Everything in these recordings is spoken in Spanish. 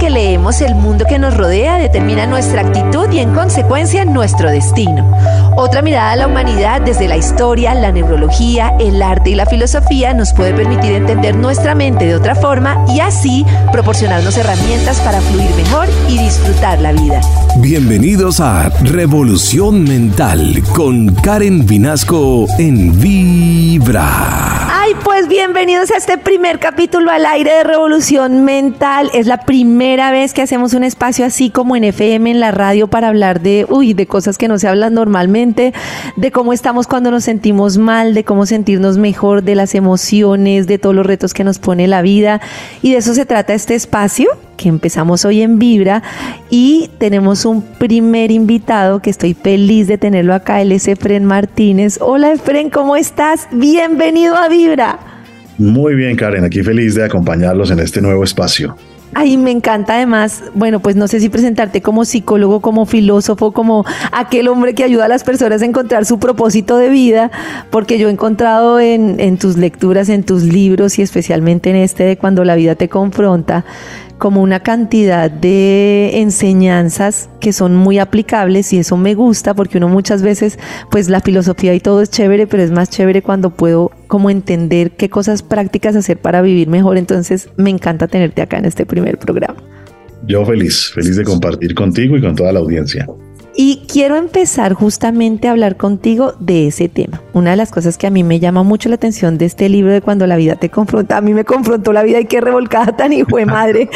que leemos, el mundo que nos rodea determina nuestra actitud y en consecuencia nuestro destino. Otra mirada a la humanidad desde la historia, la neurología, el arte y la filosofía nos puede permitir entender nuestra mente de otra forma y así proporcionarnos herramientas para fluir mejor y disfrutar la vida. Bienvenidos a Revolución Mental con Karen Vinasco en Vibra. Ay, pues bienvenidos a este primer capítulo al aire de Revolución Mental. Es la primera vez que hacemos un espacio así como en FM, en la radio, para hablar de, uy, de cosas que no se hablan normalmente, de cómo estamos cuando nos sentimos mal, de cómo sentirnos mejor, de las emociones, de todos los retos que nos pone la vida. Y de eso se trata este espacio que empezamos hoy en Vibra y tenemos un primer invitado que estoy feliz de tenerlo acá, él es Efren Martínez. Hola Efren, ¿cómo estás? Bienvenido a Vibra. Muy bien, Karen, aquí feliz de acompañarlos en este nuevo espacio. Ay, me encanta además, bueno, pues no sé si presentarte como psicólogo, como filósofo, como aquel hombre que ayuda a las personas a encontrar su propósito de vida, porque yo he encontrado en, en tus lecturas, en tus libros y especialmente en este de cuando la vida te confronta, como una cantidad de enseñanzas que son muy aplicables y eso me gusta porque uno muchas veces, pues la filosofía y todo es chévere, pero es más chévere cuando puedo como entender qué cosas prácticas hacer para vivir mejor. Entonces me encanta tenerte acá en este primer programa. Yo feliz, feliz de compartir contigo y con toda la audiencia. Y quiero empezar justamente a hablar contigo de ese tema. Una de las cosas que a mí me llama mucho la atención de este libro de cuando la vida te confronta, a mí me confrontó la vida y qué revolcada tan hijo de madre.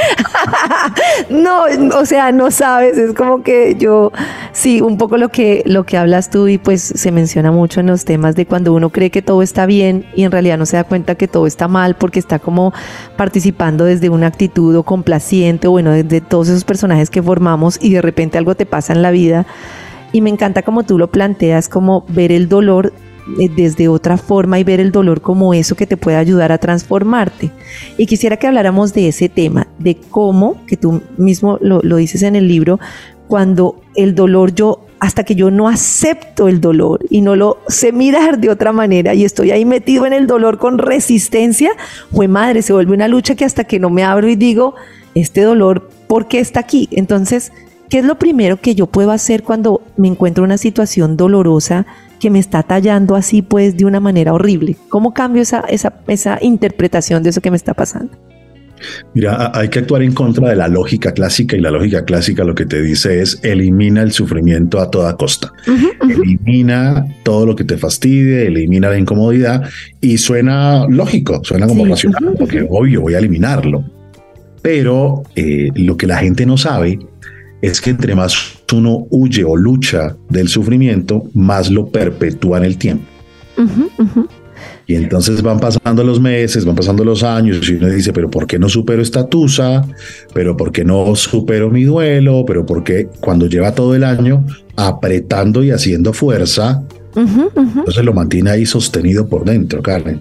no, o sea, no sabes, es como que yo, sí, un poco lo que, lo que hablas tú y pues se menciona mucho en los temas de cuando uno cree que todo está bien y en realidad no se da cuenta que todo está mal porque está como participando desde una actitud o complaciente o bueno, desde todos esos personajes que formamos y de repente algo te pasa en la vida y me encanta como tú lo planteas, como ver el dolor eh, desde otra forma y ver el dolor como eso que te puede ayudar a transformarte. Y quisiera que habláramos de ese tema, de cómo, que tú mismo lo, lo dices en el libro, cuando el dolor yo hasta que yo no acepto el dolor y no lo sé mirar de otra manera y estoy ahí metido en el dolor con resistencia, fue madre, se vuelve una lucha que hasta que no me abro y digo, este dolor, ¿por qué está aquí? Entonces, ¿qué es lo primero que yo puedo hacer cuando me encuentro en una situación dolorosa que me está tallando así pues de una manera horrible? ¿Cómo cambio esa, esa, esa interpretación de eso que me está pasando? Mira, hay que actuar en contra de la lógica clásica y la lógica clásica lo que te dice es elimina el sufrimiento a toda costa. Elimina todo lo que te fastidie, elimina la incomodidad y suena lógico, suena como racional, porque obvio voy a eliminarlo. Pero eh, lo que la gente no sabe es que entre más uno huye o lucha del sufrimiento, más lo perpetúa en el tiempo. Y entonces van pasando los meses, van pasando los años y uno dice, pero ¿por qué no supero esta tusa? ¿Pero por qué no supero mi duelo? ¿Pero por qué cuando lleva todo el año apretando y haciendo fuerza, entonces lo mantiene ahí sostenido por dentro, Carmen?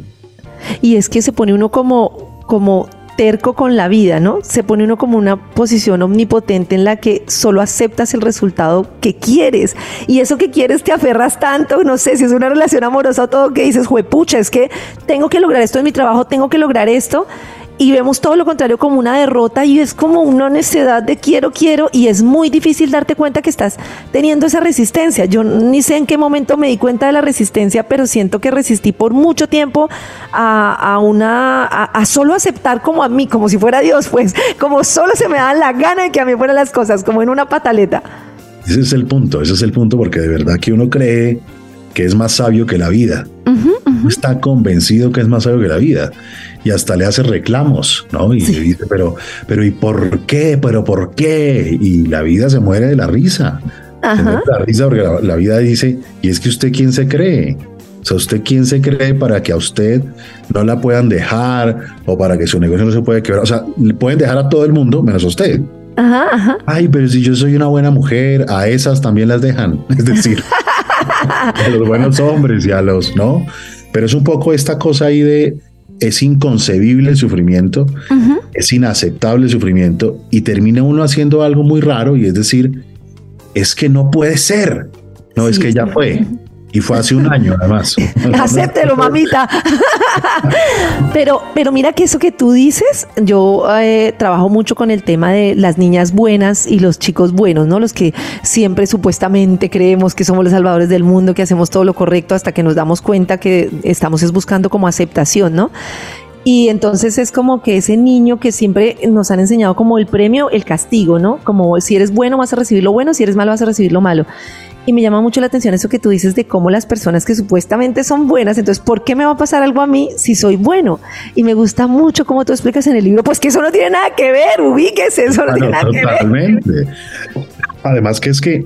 Y es que se pone uno como, como terco con la vida, ¿no? Se pone uno como una posición omnipotente en la que solo aceptas el resultado que quieres. Y eso que quieres te aferras tanto, no sé si es una relación amorosa o todo, que dices, juepucha, es que tengo que lograr esto en mi trabajo, tengo que lograr esto y vemos todo lo contrario como una derrota y es como una necesidad de quiero, quiero y es muy difícil darte cuenta que estás teniendo esa resistencia. Yo ni sé en qué momento me di cuenta de la resistencia, pero siento que resistí por mucho tiempo a, una, a, solo aceptar como a mí, como si fuera Dios, pues, como solo se me da la gana de que a mí fueran las cosas, como en una pataleta. Ese es el punto, ese es el punto, porque de verdad que uno cree que es más sabio que la vida. Está convencido que es más sabio que la vida y hasta le hace reclamos, ¿no? Y le dice, pero, pero ¿y por qué? ¿Pero por qué? Y la vida se muere de la risa. Se muere de la risa porque la, vida dice, ¿y es que usted quién se cree? O sea, ¿usted quién se cree para que a usted no la puedan dejar o para que su negocio no se pueda quebrar? O sea, le pueden dejar a todo el mundo menos a usted. Ajá, ajá. Ay, pero si yo soy una buena mujer, a esas también las dejan. Es decir, a los buenos hombres y a los, ¿no? Pero es un poco esta cosa ahí de es inconcebible el sufrimiento, es inaceptable el sufrimiento y termina uno haciendo algo muy raro y es decir, es que no puede ser, no es que ya fue. Y fue hace un año, además. Acéptelo, mamita. pero, pero mira que eso que tú dices, yo eh, trabajo mucho con el tema de las niñas buenas y los chicos buenos, ¿no? Los que siempre supuestamente creemos que somos los salvadores del mundo, que hacemos todo lo correcto hasta que nos damos cuenta que estamos es buscando como aceptación, ¿no? Y entonces es como que ese niño que siempre nos han enseñado como el premio, el castigo, ¿no? Como si eres bueno vas a recibir lo bueno, si eres malo vas a recibir lo malo. Y me llama mucho la atención eso que tú dices de cómo las personas que supuestamente son buenas, entonces, ¿por qué me va a pasar algo a mí si soy bueno? Y me gusta mucho cómo tú explicas en el libro, pues que eso no tiene nada que ver, ubíquese, eso no tiene nada que ver. Además que es que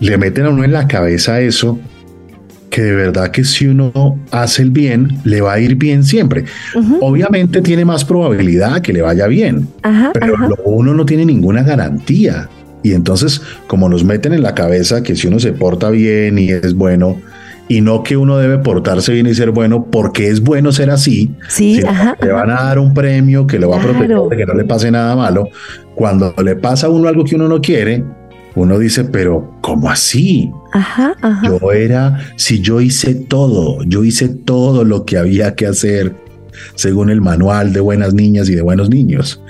le meten a uno en la cabeza eso que de verdad que si uno hace el bien, le va a ir bien siempre. Obviamente tiene más probabilidad que le vaya bien, pero uno no tiene ninguna garantía. Y entonces, como nos meten en la cabeza que si uno se porta bien y es bueno, y no que uno debe portarse bien y ser bueno porque es bueno ser así, sí, le van a dar un premio que le va a proteger de que no le pase nada malo. Cuando le pasa a uno algo que uno no quiere, uno dice, pero ¿cómo así? Ajá, ajá. Yo era, si yo hice todo, yo hice todo lo que había que hacer según el manual de buenas niñas y de buenos niños.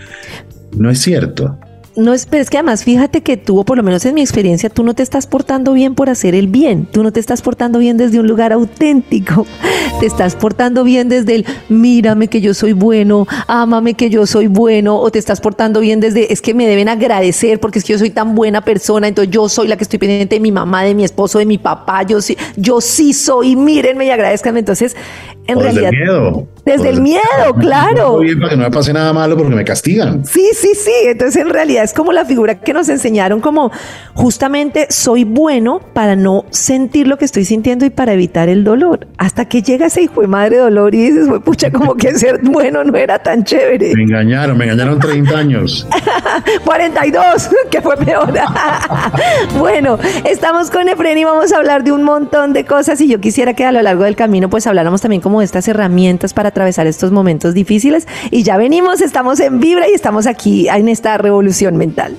No es cierto. No es, pero es que además fíjate que tú, o por lo menos en mi experiencia, tú no te estás portando bien por hacer el bien, tú no te estás portando bien desde un lugar auténtico, te estás portando bien desde el mírame que yo soy bueno, ámame que yo soy bueno, o te estás portando bien desde es que me deben agradecer porque es que yo soy tan buena persona, entonces yo soy la que estoy pendiente de mi mamá, de mi esposo, de mi papá, yo sí, yo sí soy, mírenme y agradezcanme. Entonces, en realidad. Desde el miedo. Desde el miedo, claro. Bien para que no me pase nada malo porque me castigan. Sí, sí, sí. Entonces, en realidad es como la figura que nos enseñaron, como justamente soy bueno para no sentir lo que estoy sintiendo y para evitar el dolor. Hasta que llega ese hijo de madre dolor y dices, pucha, como que ser bueno no era tan chévere. Me engañaron, me engañaron 30 años. 42, que fue peor. bueno, estamos con Efren y vamos a hablar de un montón de cosas y yo quisiera que a lo largo del camino pues habláramos también como de estas herramientas para atravesar estos momentos difíciles. Y ya venimos, estamos en Vibra y estamos aquí en esta revolución mental.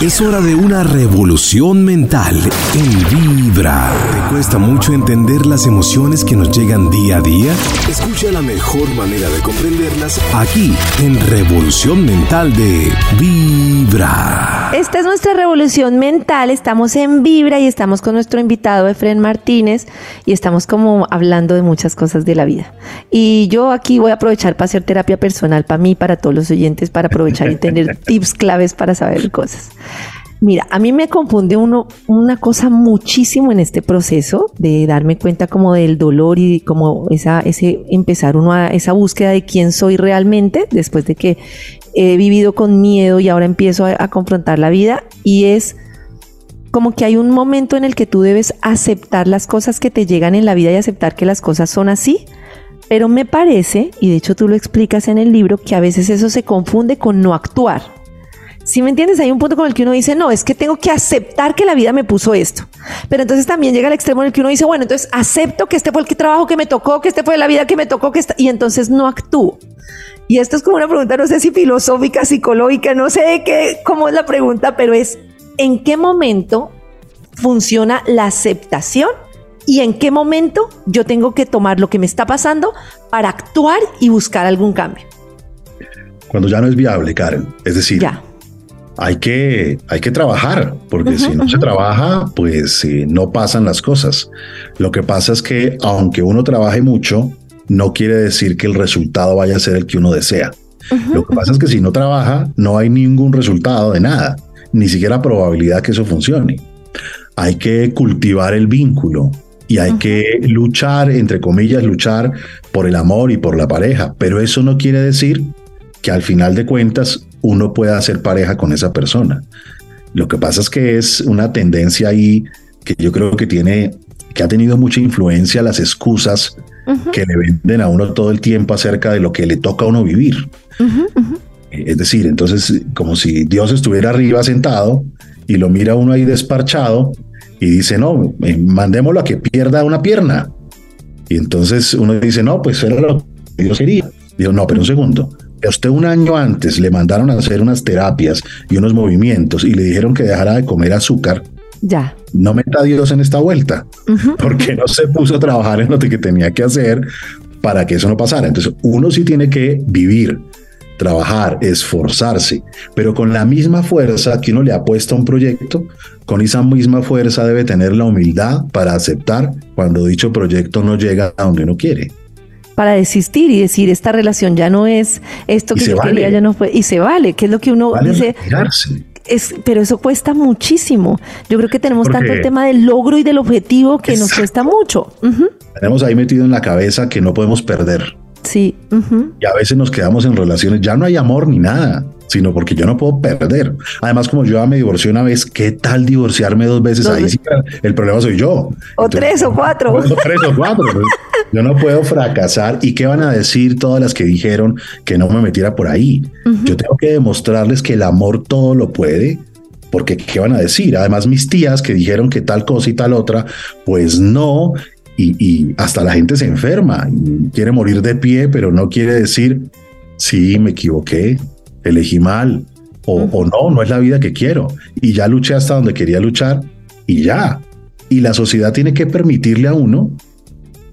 Es hora de una revolución mental en Vibra. ¿Te cuesta mucho entender las emociones que nos llegan día a día? Escucha la mejor manera de comprenderlas aquí en Revolución Mental de Vibra. Esta es nuestra revolución mental. Estamos en Vibra y estamos con nuestro invitado Efren Martínez y estamos como hablando de muchas cosas de la vida. Y yo aquí voy a aprovechar para hacer terapia personal para mí, para todos los oyentes, para aprovechar y tener tips claves para saber cosas. Mira, a mí me confunde uno, una cosa muchísimo en este proceso de darme cuenta como del dolor y como esa, ese empezar uno a esa búsqueda de quién soy realmente después de que he vivido con miedo y ahora empiezo a, a confrontar la vida y es como que hay un momento en el que tú debes aceptar las cosas que te llegan en la vida y aceptar que las cosas son así. Pero me parece, y de hecho tú lo explicas en el libro, que a veces eso se confunde con no actuar. Si me entiendes, hay un punto con el que uno dice, no, es que tengo que aceptar que la vida me puso esto. Pero entonces también llega el extremo en el que uno dice, bueno, entonces acepto que este fue el trabajo que me tocó, que este fue la vida que me tocó, que esta... y entonces no actúo. Y esto es como una pregunta, no sé si filosófica, psicológica, no sé qué, cómo es la pregunta, pero es, ¿en qué momento funciona la aceptación? ¿Y en qué momento yo tengo que tomar lo que me está pasando para actuar y buscar algún cambio? Cuando ya no es viable, Karen. Es decir, ya hay que, hay que trabajar, porque si no se trabaja, pues eh, no pasan las cosas. Lo que pasa es que aunque uno trabaje mucho, no quiere decir que el resultado vaya a ser el que uno desea. Lo que pasa es que si no trabaja, no hay ningún resultado de nada, ni siquiera probabilidad que eso funcione. Hay que cultivar el vínculo y hay que luchar, entre comillas, luchar por el amor y por la pareja, pero eso no quiere decir que al final de cuentas uno pueda hacer pareja con esa persona. Lo que pasa es que es una tendencia ahí que yo creo que tiene, que ha tenido mucha influencia las excusas que le venden a uno todo el tiempo acerca de lo que le toca a uno vivir. Es decir, entonces como si Dios estuviera arriba sentado y lo mira uno ahí desparchado y dice, no, eh, mandémoslo a que pierda una pierna. Y entonces uno dice, no, pues era lo que Dios quería. Digo, no, pero un segundo, a usted un año antes le mandaron a hacer unas terapias y unos movimientos y le dijeron que dejara de comer azúcar Ya. No meta a Dios en esta vuelta, porque no se puso a trabajar en lo que tenía que hacer para que eso no pasara. Entonces, uno sí tiene que vivir, trabajar, esforzarse, pero con la misma fuerza que uno le ha puesto a un proyecto, con esa misma fuerza debe tener la humildad para aceptar cuando dicho proyecto no llega a donde uno quiere para desistir y decir esta relación ya no es esto que yo quería, ya no fue, y se vale, que es lo que uno dice. Es, pero eso cuesta muchísimo. Yo creo que tenemos tanto el tema del logro y del objetivo que nos cuesta mucho. Tenemos ahí metido en la cabeza que no podemos perder. Sí. Y a veces nos quedamos en relaciones, ya no hay amor ni nada, sino porque yo no puedo perder. Además, como yo ya me divorcié una vez, ¿qué tal divorciarme dos veces? Ahí sí, el problema soy yo. O tres o cuatro. O tres o cuatro. yo no puedo fracasar. ¿Y qué van a decir todas las que dijeron que no me metiera por ahí? Yo tengo que demostrarles que el amor todo lo puede porque ¿qué van a decir? Además, mis tías que dijeron que tal cosa y tal otra, pues no, y, hasta la gente se enferma y quiere morir de pie, pero no quiere decir, sí, me equivoqué, elegí mal, o, o, no, no es la vida que quiero. Y ya luché hasta donde quería luchar y ya. Y la sociedad tiene que permitirle a uno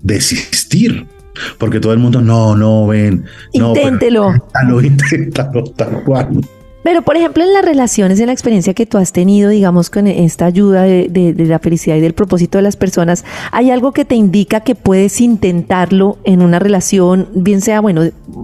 desistir. Porque todo el mundo, no, no, ven. Inténtelo. No, inténtalo, tal cual. Pero, por ejemplo, en las relaciones, en la experiencia que tú has tenido, digamos, con esta ayuda de, la felicidad y del propósito de las personas, ¿hay algo que te indica que puedes intentarlo en una relación, bien sea, bueno,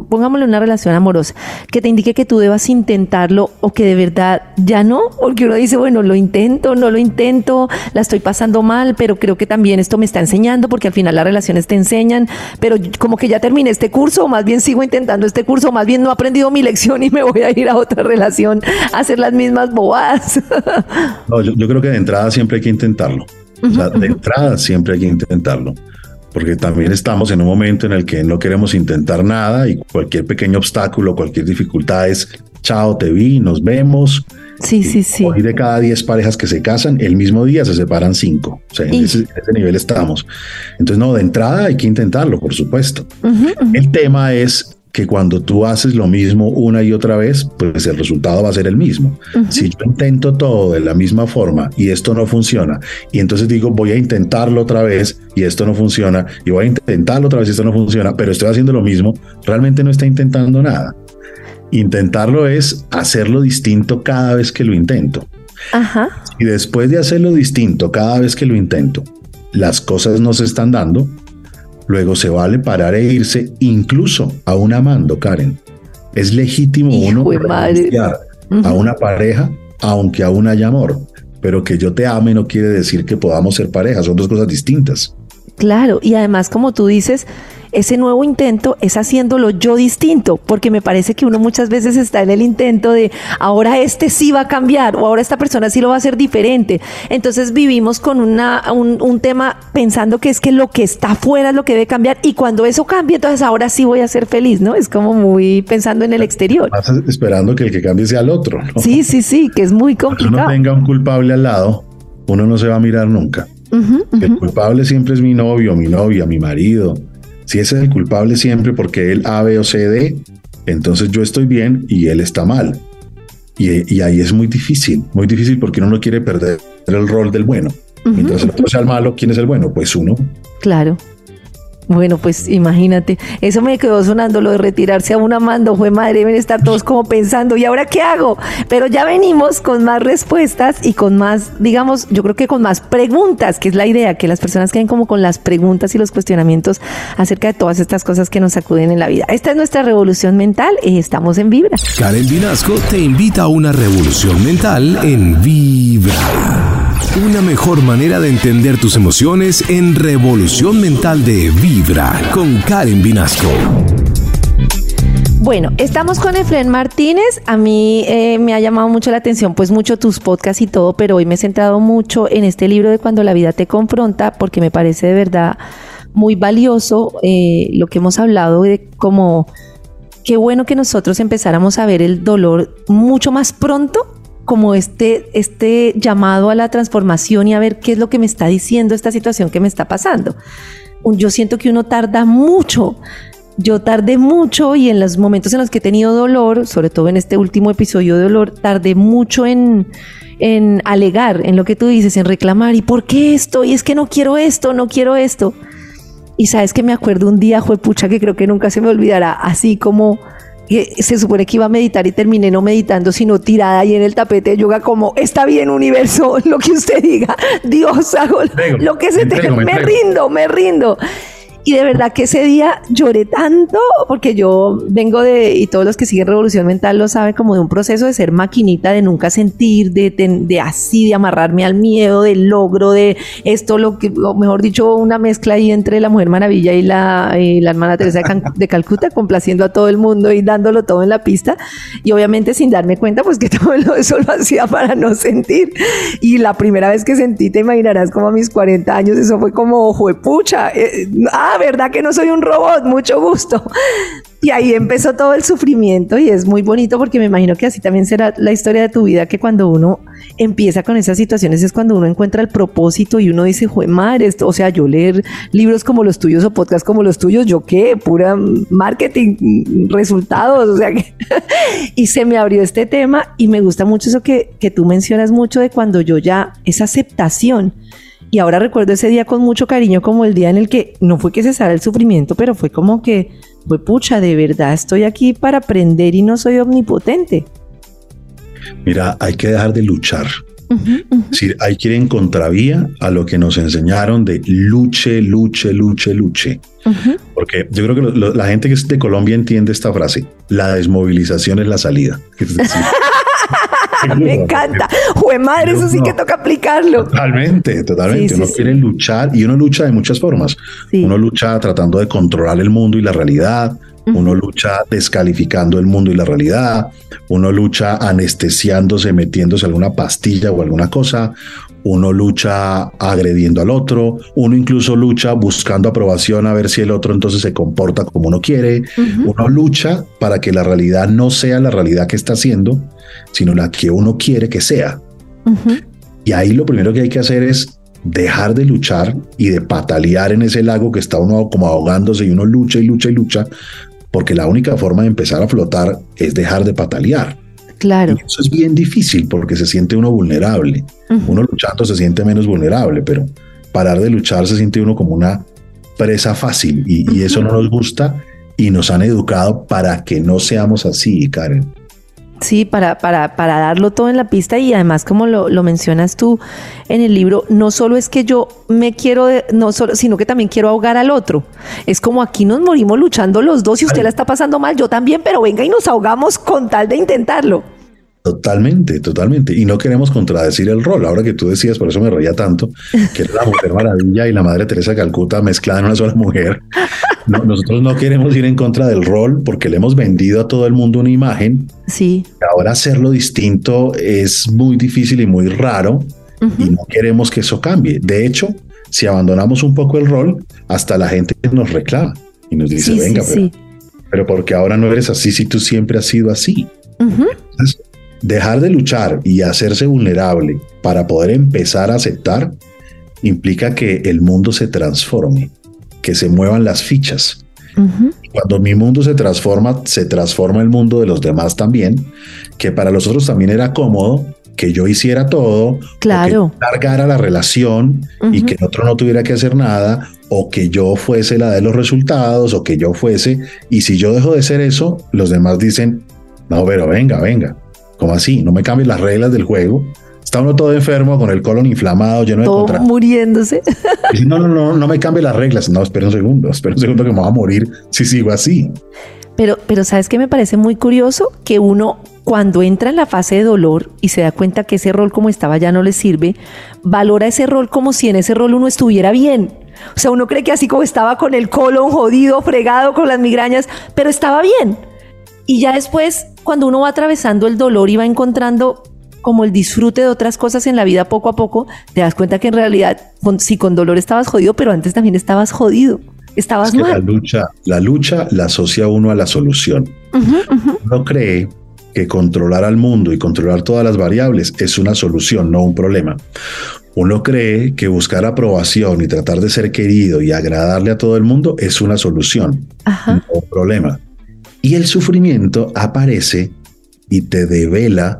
pongámosle una relación amorosa, que te indique que tú debas intentarlo o que de verdad ya no? Porque uno dice, bueno, lo intento, no lo intento, la estoy pasando mal, pero creo que también esto me está enseñando, porque al final las relaciones te enseñan, pero como que ya terminé este curso, o más bien sigo intentando este curso, o más bien no he aprendido mi lección y me voy a ir a otra relación hacer las mismas bobadas. no, yo, creo que de entrada siempre hay que intentarlo. O sea, de entrada siempre hay que intentarlo. Porque también estamos en un momento en el que no queremos intentar nada y cualquier pequeño obstáculo, cualquier dificultad es, chao, te vi, nos vemos. Sí, sí, sí. Hoy de cada 10 parejas que se casan, el mismo día se separan 5. O sea, en ese, nivel estamos. Entonces, no, de entrada hay que intentarlo, por supuesto. El tema es que cuando tú haces lo mismo una y otra vez, pues el resultado va a ser el mismo. Si yo intento todo de la misma forma y esto no funciona, y entonces digo, voy a intentarlo otra vez y esto no funciona, y voy a intentarlo otra vez y esto no funciona, pero estoy haciendo lo mismo, realmente no está intentando nada. Intentarlo es hacerlo distinto cada vez que lo intento. Y después de hacerlo distinto cada vez que lo intento, las cosas no se están dando, Luego se vale parar e irse incluso a un amando, Karen. Es legítimo uno renunciar a una pareja aunque aún haya amor, pero que yo te ame no quiere decir que podamos ser pareja, son dos cosas distintas. Claro, y además como tú dices, ese nuevo intento es haciéndolo yo distinto, porque me parece que uno muchas veces está en el intento de ahora este sí va a cambiar o ahora esta persona sí lo va a hacer diferente. Entonces vivimos con una, un, tema pensando que es que lo que está afuera es lo que debe cambiar y cuando eso cambie, entonces ahora sí voy a ser feliz, ¿no? Es como muy pensando en el exterior. esperando que el que cambie sea el otro. Sí, sí, sí, que es muy complicado. Cuando uno tenga un culpable al lado, uno no se va a mirar nunca. El culpable siempre es mi novio, mi novia, mi marido, si ese es el culpable siempre porque él A, B o C, D, entonces yo estoy bien y él está mal. Y, ahí es muy difícil, muy difícil porque uno no quiere perder el rol del bueno. Mientras el otro sea el malo, ¿quién es el bueno? Pues uno. Claro. Bueno, pues imagínate, eso me quedó sonando lo de retirarse a una mando, fue madre, deben estar todos como pensando, ¿y ahora qué hago? Pero ya venimos con más respuestas y con más, digamos, yo creo que con más preguntas, que es la idea, que las personas queden como con las preguntas y los cuestionamientos acerca de todas estas cosas que nos sacuden en la vida. Esta es nuestra revolución mental y estamos en Vibra. Karen Vinasco te invita a una revolución mental en Vibra. Una mejor manera de entender tus emociones en Revolución Mental de Vibra con Karen Vinasco. Bueno, estamos con Efren Martínez. A mí eh, me ha llamado mucho la atención, pues mucho tus podcasts y todo, pero hoy me he centrado mucho en este libro de Cuando la vida te confronta, porque me parece de verdad muy valioso eh, lo que hemos hablado de cómo qué bueno que nosotros empezáramos a ver el dolor mucho más pronto como este, este llamado a la transformación y a ver qué es lo que me está diciendo esta situación que me está pasando. Yo siento que uno tarda mucho yo tardé mucho y en los momentos en los que he tenido dolor, sobre todo en este último episodio de dolor, tardé mucho en, en alegar, en lo que tú dices, en reclamar, ¿y por qué esto? Y es que no quiero esto, no quiero esto. Y sabes que me acuerdo un día, fue pucha, que creo que nunca se me olvidará, así como se supone que iba a meditar y terminé no meditando, sino tirada ahí en el tapete de yoga como, está bien universo, lo que usted diga, Dios, hago lo que se te... me rindo, me rindo. Y de verdad que ese día lloré tanto porque yo vengo de, y todos los que siguen Revolución Mental lo saben, como de un proceso de ser maquinita, de nunca sentir, de, de, así, de amarrarme al miedo, del logro, de esto, lo que, o mejor dicho, una mezcla ahí entre la Mujer Maravilla y la, la hermana Teresa de, Calcuta, complaciendo a todo el mundo y dándolo todo en la pista. Y obviamente sin darme cuenta, pues que todo eso lo hacía para no sentir. Y la primera vez que sentí, te imaginarás como a mis 40 años, eso fue como, ojo pucha, eh, ah, ¿verdad que no soy un robot? Mucho gusto. Y ahí empezó todo el sufrimiento y es muy bonito porque me imagino que así también será la historia de tu vida, que cuando uno empieza con esas situaciones es cuando uno encuentra el propósito y uno dice, jue madre, o sea, yo leer libros como los tuyos o podcasts como los tuyos, yo qué, pura marketing, resultados, o sea, que y se me abrió este tema y me gusta mucho eso que, que tú mencionas mucho de cuando yo ya, esa aceptación y ahora recuerdo ese día con mucho cariño como el día en el que no fue que cesara el sufrimiento, pero fue como que fue pucha, de verdad estoy aquí para aprender y no soy omnipotente. Mira, hay que dejar de luchar. Es decir, hay que ir en contravía a lo que nos enseñaron de luche, luche, luche, luche. Porque yo creo que la gente que es de Colombia entiende esta frase. La desmovilización es la salida. Es decir, Me encanta. Jue madre, eso sí que toca aplicarlo. Totalmente, totalmente. uno quiere luchar y uno lucha de muchas formas. Uno lucha tratando de controlar el mundo y la realidad. Uno lucha descalificando el mundo y la realidad. Uno lucha anestesiándose, metiéndose alguna pastilla o alguna cosa uno lucha agrediendo al otro, uno incluso lucha buscando aprobación a ver si el otro entonces se comporta como uno quiere, uno lucha para que la realidad no sea la realidad que está haciendo, sino la que uno quiere que sea. Y ahí lo primero que hay que hacer es dejar de luchar y de patalear en ese lago que está uno como ahogándose y uno lucha y lucha y lucha, porque la única forma de empezar a flotar es dejar de patalear. Claro. eso es bien difícil porque se siente uno vulnerable. Uno luchando se siente menos vulnerable, pero parar de luchar se siente uno como una presa fácil y, eso no nos gusta y nos han educado para que no seamos así, Karen. Sí, para, para, para darlo todo en la pista y además como lo, lo, mencionas tú en el libro, no solo es que yo me quiero, no solo, sino que también quiero ahogar al otro. Es como aquí nos morimos luchando los dos y usted la está pasando mal, yo también, pero venga y nos ahogamos con tal de intentarlo. Totalmente, totalmente. Y no queremos contradecir el rol. Ahora que tú decías, por eso me reía tanto, que era la Mujer Maravilla y la Madre Teresa Calcuta mezclada en una sola mujer. nosotros no queremos ir en contra del rol porque le hemos vendido a todo el mundo una imagen. Sí. Ahora hacerlo distinto es muy difícil y muy raro y no queremos que eso cambie. De hecho, si abandonamos un poco el rol, hasta la gente nos reclama y nos dice, venga, pero, pero, porque ahora no eres así si tú siempre has sido así. Dejar de luchar y hacerse vulnerable para poder empezar a aceptar implica que el mundo se transforme, que se muevan las fichas. Cuando mi mundo se transforma, se transforma el mundo de los demás también, que para los otros también era cómodo que yo hiciera todo, claro. que largara la relación y que el otro no tuviera que hacer nada, o que yo fuese la de los resultados, o que yo fuese, y si yo dejo de ser eso, los demás dicen, no, pero venga, venga, ¿Cómo así? No me cambies las reglas del juego. Está uno todo enfermo, con el colon inflamado, lleno de todo muriéndose. no, no, no, no me cambie las reglas. No, espera un segundo, espera un segundo que me voy a morir si sigo así. Pero, pero ¿sabes qué me parece muy curioso? Que uno cuando entra en la fase de dolor y se da cuenta que ese rol como estaba ya no le sirve, valora ese rol como si en ese rol uno estuviera bien. O sea, uno cree que así como estaba con el colon jodido, fregado, con las migrañas, pero estaba bien. Y ya después, cuando uno va atravesando el dolor y va encontrando como el disfrute de otras cosas en la vida poco a poco, te das cuenta que en realidad, sí, con dolor estabas jodido, pero antes también estabas jodido. Estabas mal. La lucha, la lucha la asocia uno a la solución. Uno cree que controlar al mundo y controlar todas las variables es una solución, no un problema. Uno cree que buscar aprobación y tratar de ser querido y agradarle a todo el mundo es una solución, no un problema. Y el sufrimiento aparece y te devela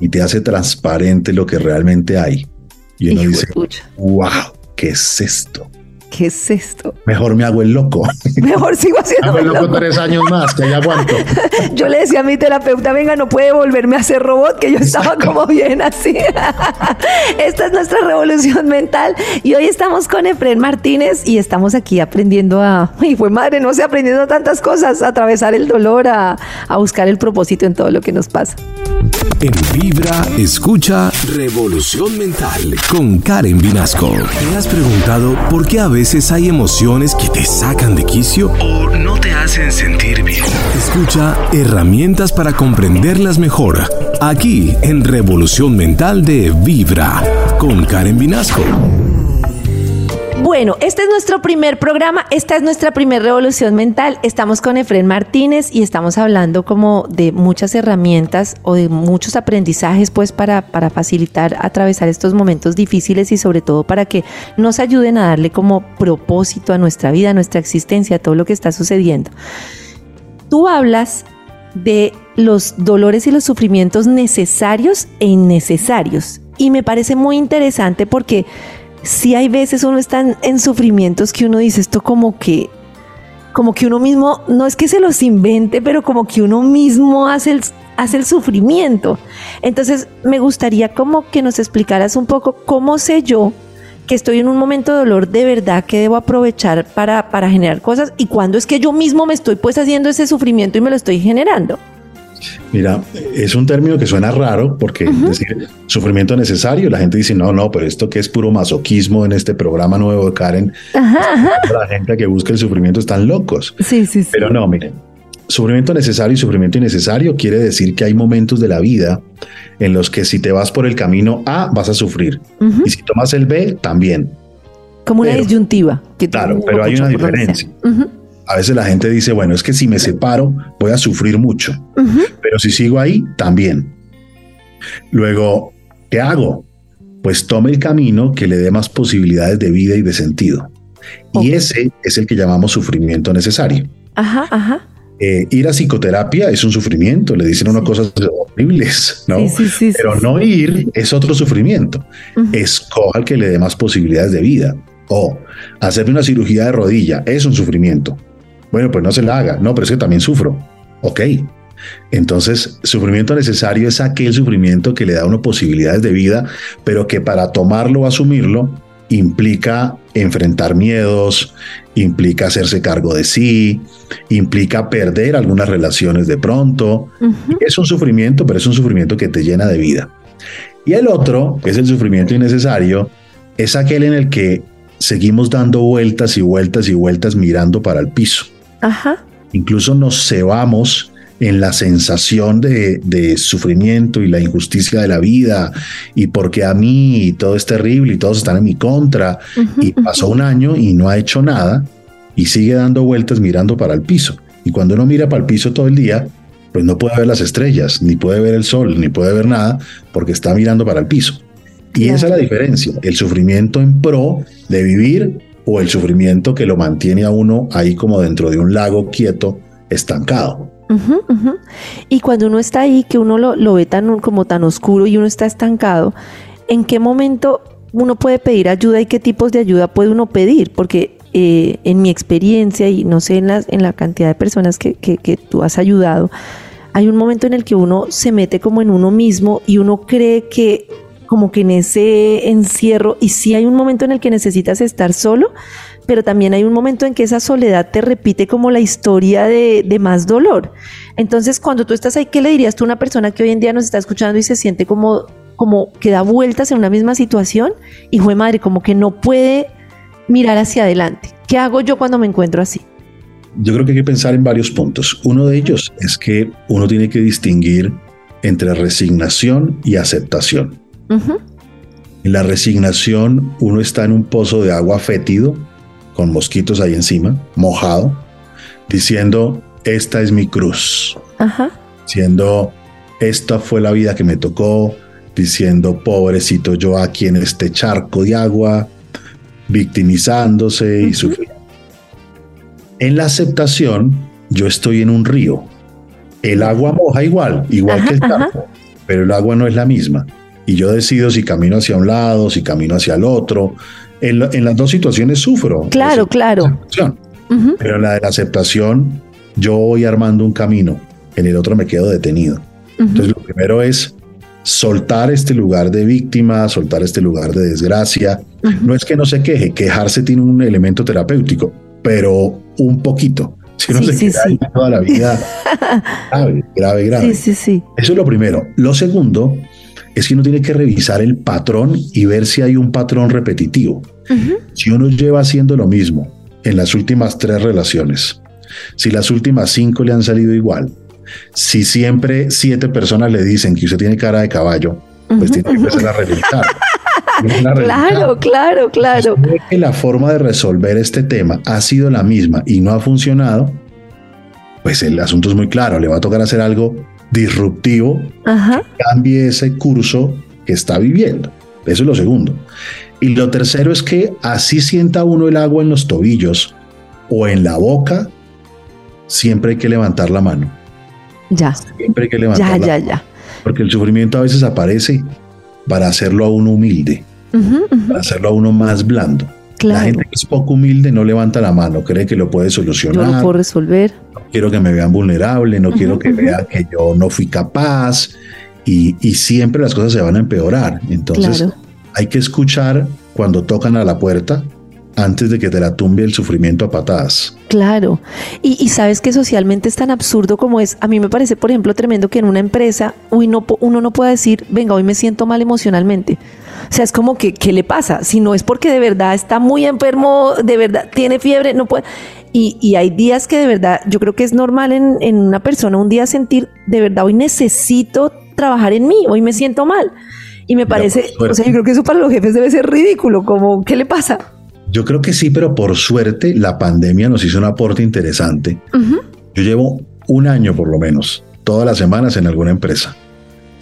y te hace transparente lo que realmente hay. Y uno dice, wow, ¿qué es esto? ¿Qué es esto? Mejor me hago el loco. Mejor sigo haciendo el loco, tres años más, que ya aguanto. Yo le decía a mi terapeuta, venga, no puede volverme a ser robot, que yo estaba como bien así. Esta es nuestra revolución mental. Y hoy estamos con Efren Martínez y estamos aquí aprendiendo a, y fue madre, no sé, aprendiendo tantas cosas, a atravesar el dolor, a, a buscar el propósito en todo lo que nos pasa. En Vibra, escucha Revolución Mental con Karen Vinasco. ¿Te has preguntado por qué a veces hay emociones que te sacan de quicio o no te hacen sentir bien? Escucha herramientas para comprenderlas mejor. Aquí en Revolución Mental de Vibra con Karen Vinasco. Bueno, este es nuestro primer programa, esta es nuestra primera revolución mental. Estamos con Efren Martínez y estamos hablando como de muchas herramientas o de muchos aprendizajes pues para, para facilitar atravesar estos momentos difíciles y sobre todo para que nos ayuden a darle como propósito a nuestra vida, a nuestra existencia, a todo lo que está sucediendo. Tú hablas de los dolores y los sufrimientos necesarios e innecesarios y me parece muy interesante porque si hay veces uno está en, sufrimientos que uno dice esto como que como que uno mismo, no es que se los invente, pero como que uno mismo hace el, hace el sufrimiento. Entonces, me gustaría como que nos explicaras un poco cómo sé yo que estoy en un momento de dolor de verdad que debo aprovechar para, para generar cosas y cuándo es que yo mismo me estoy pues haciendo ese sufrimiento y me lo estoy generando. Mira, es un término que suena raro porque decir sufrimiento necesario, la gente dice, no, no, pero esto que es puro masoquismo en este programa nuevo de Karen, la gente que busca el sufrimiento están locos. Sí, sí, sí. Pero no, miren, sufrimiento necesario y sufrimiento innecesario quiere decir que hay momentos de la vida en los que si te vas por el camino A, vas a sufrir. Y si tomas el B, también. Como una disyuntiva. claro, pero hay una diferencia a veces la gente dice, bueno, es que si me separo voy a sufrir mucho, pero si sigo ahí, también. Luego, ¿qué hago? Pues tome el camino que le dé más posibilidades de vida y de sentido. Y ese es el que llamamos sufrimiento necesario. Ajá, ajá. Eh, ir a psicoterapia es un sufrimiento, le dicen unas cosas horribles, ¿no? Sí, sí, Pero no ir es otro sufrimiento. Escoja el que le dé más posibilidades de vida. O hacerme una cirugía de rodilla es un sufrimiento. Bueno, pues no se la haga. No, pero es que también sufro. Ok. Entonces, sufrimiento necesario es aquel sufrimiento que le da a uno posibilidades de vida, pero que para tomarlo o asumirlo implica enfrentar miedos, implica hacerse cargo de sí, implica perder algunas relaciones de pronto. Es un sufrimiento, pero es un sufrimiento que te llena de vida. Y el otro, que es el sufrimiento innecesario, es aquel en el que seguimos dando vueltas y vueltas y vueltas mirando para el piso. Ajá. Incluso nos cebamos en la sensación de, sufrimiento y la injusticia de la vida y porque a mí todo es terrible y todos están en mi contra y pasó un año y no ha hecho nada y sigue dando vueltas mirando para el piso. Y cuando uno mira para el piso todo el día, pues no puede ver las estrellas, ni puede ver el sol, ni puede ver nada porque está mirando para el piso. Y esa es la diferencia, el sufrimiento en pro de vivir o el sufrimiento que lo mantiene a uno ahí como dentro de un lago quieto, estancado. Y cuando uno está ahí, que uno lo, ve tan como tan oscuro y uno está estancado, ¿en qué momento uno puede pedir ayuda y qué tipos de ayuda puede uno pedir? Porque eh, en mi experiencia y no sé en la, en la cantidad de personas que, que, que tú has ayudado, hay un momento en el que uno se mete como en uno mismo y uno cree que como que en ese encierro, y sí hay un momento en el que necesitas estar solo, pero también hay un momento en que esa soledad te repite como la historia de, más dolor. Entonces, cuando tú estás ahí, ¿qué le dirías tú a una persona que hoy en día nos está escuchando y se siente como, como que da vueltas en una misma situación? Y fue madre, como que no puede mirar hacia adelante. ¿Qué hago yo cuando me encuentro así? Yo creo que hay que pensar en varios puntos. Uno de ellos es que uno tiene que distinguir entre resignación y aceptación. En la resignación uno está en un pozo de agua fétido, con mosquitos ahí encima, mojado, diciendo, esta es mi cruz. diciendo, esta fue la vida que me tocó, diciendo, pobrecito yo aquí en este charco de agua, victimizándose y sufriendo. En la aceptación, yo estoy en un río. El agua moja igual, igual que el charco, pero el agua no es la misma. Y yo decido si camino hacia un lado, si camino hacia el otro. En, las dos situaciones sufro. Claro, claro. Pero en la de la aceptación, yo voy armando un camino, en el otro me quedo detenido. Entonces, lo primero es soltar este lugar de víctima, soltar este lugar de desgracia. No es que no se queje, quejarse tiene un elemento terapéutico, pero un poquito. Si no se queja toda la vida, grave, grave, grave. Sí, sí, sí. Eso es lo primero. Lo segundo es que uno tiene que revisar el patrón y ver si hay un patrón repetitivo. Si uno lleva haciendo lo mismo en las últimas tres relaciones, si las últimas cinco le han salido igual, si siempre siete personas le dicen que usted tiene cara de caballo, pues tiene que empezar a revisar. claro, claro, claro. Si que la forma de resolver este tema ha sido la misma y no ha funcionado, pues el asunto es muy claro, le va a tocar hacer algo disruptivo que cambie ese curso que está viviendo. Eso es lo segundo. Y lo tercero es que así sienta uno el agua en los tobillos o en la boca, siempre hay que levantar la mano. Ya. Siempre hay que levantar ya, ya, ya. Porque el sufrimiento a veces aparece para hacerlo a uno humilde, para hacerlo a uno más blando. La gente que es poco humilde no levanta la mano, cree que lo puede solucionar. No lo puedo resolver. No quiero que me vean vulnerable, no quiero que vean que yo no fui capaz y, siempre las cosas se van a empeorar. Entonces hay que escuchar cuando tocan a la puerta antes de que te la tumbe el sufrimiento a patadas. Claro. Y, sabes que socialmente es tan absurdo como es. A mí me parece, por ejemplo, tremendo que en una empresa uno, uno no pueda decir, venga, hoy me siento mal emocionalmente. O sea, es como que, ¿qué le pasa? Si no es porque de verdad está muy enfermo, de verdad tiene fiebre, no puede. Y, hay días que de verdad, yo creo que es normal en, en una persona un día sentir, de verdad, hoy necesito trabajar en mí, hoy me siento mal. Y me parece, o sea, yo creo que eso para los jefes debe ser ridículo, como, ¿qué le pasa? Yo creo que sí, pero por suerte la pandemia nos hizo un aporte interesante. Yo llevo un año por lo menos, todas las semanas en alguna empresa,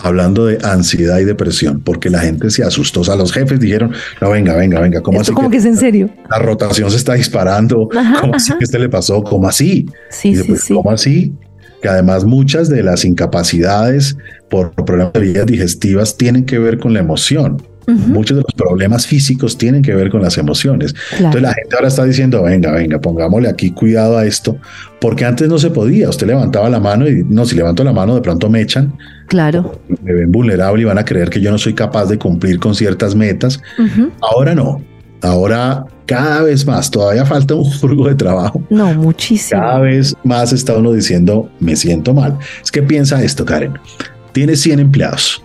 hablando de ansiedad y depresión, porque la gente se asustó. O sea, los jefes dijeron, no, venga, venga, venga, ¿cómo así? Como que, es en serio. La rotación se está disparando. ¿Cómo así que este le pasó? ¿Cómo así? Sí, sí, sí. ¿Cómo así? Que además muchas de las incapacidades por problemas de vías digestivas tienen que ver con la emoción. Muchos de los problemas físicos tienen que ver con las emociones. Entonces la gente ahora está diciendo, venga, venga, pongámosle aquí cuidado a esto, porque antes no se podía. Usted levantaba la mano y no, si levanto la mano de pronto me echan. Claro. Me ven vulnerable y van a creer que yo no soy capaz de cumplir con ciertas metas. Ahora no. Ahora cada vez más, todavía falta un furgo de trabajo. No, muchísimo. Cada vez más está uno diciendo, me siento mal. Es que piensa esto, Karen. Tienes 100 empleados.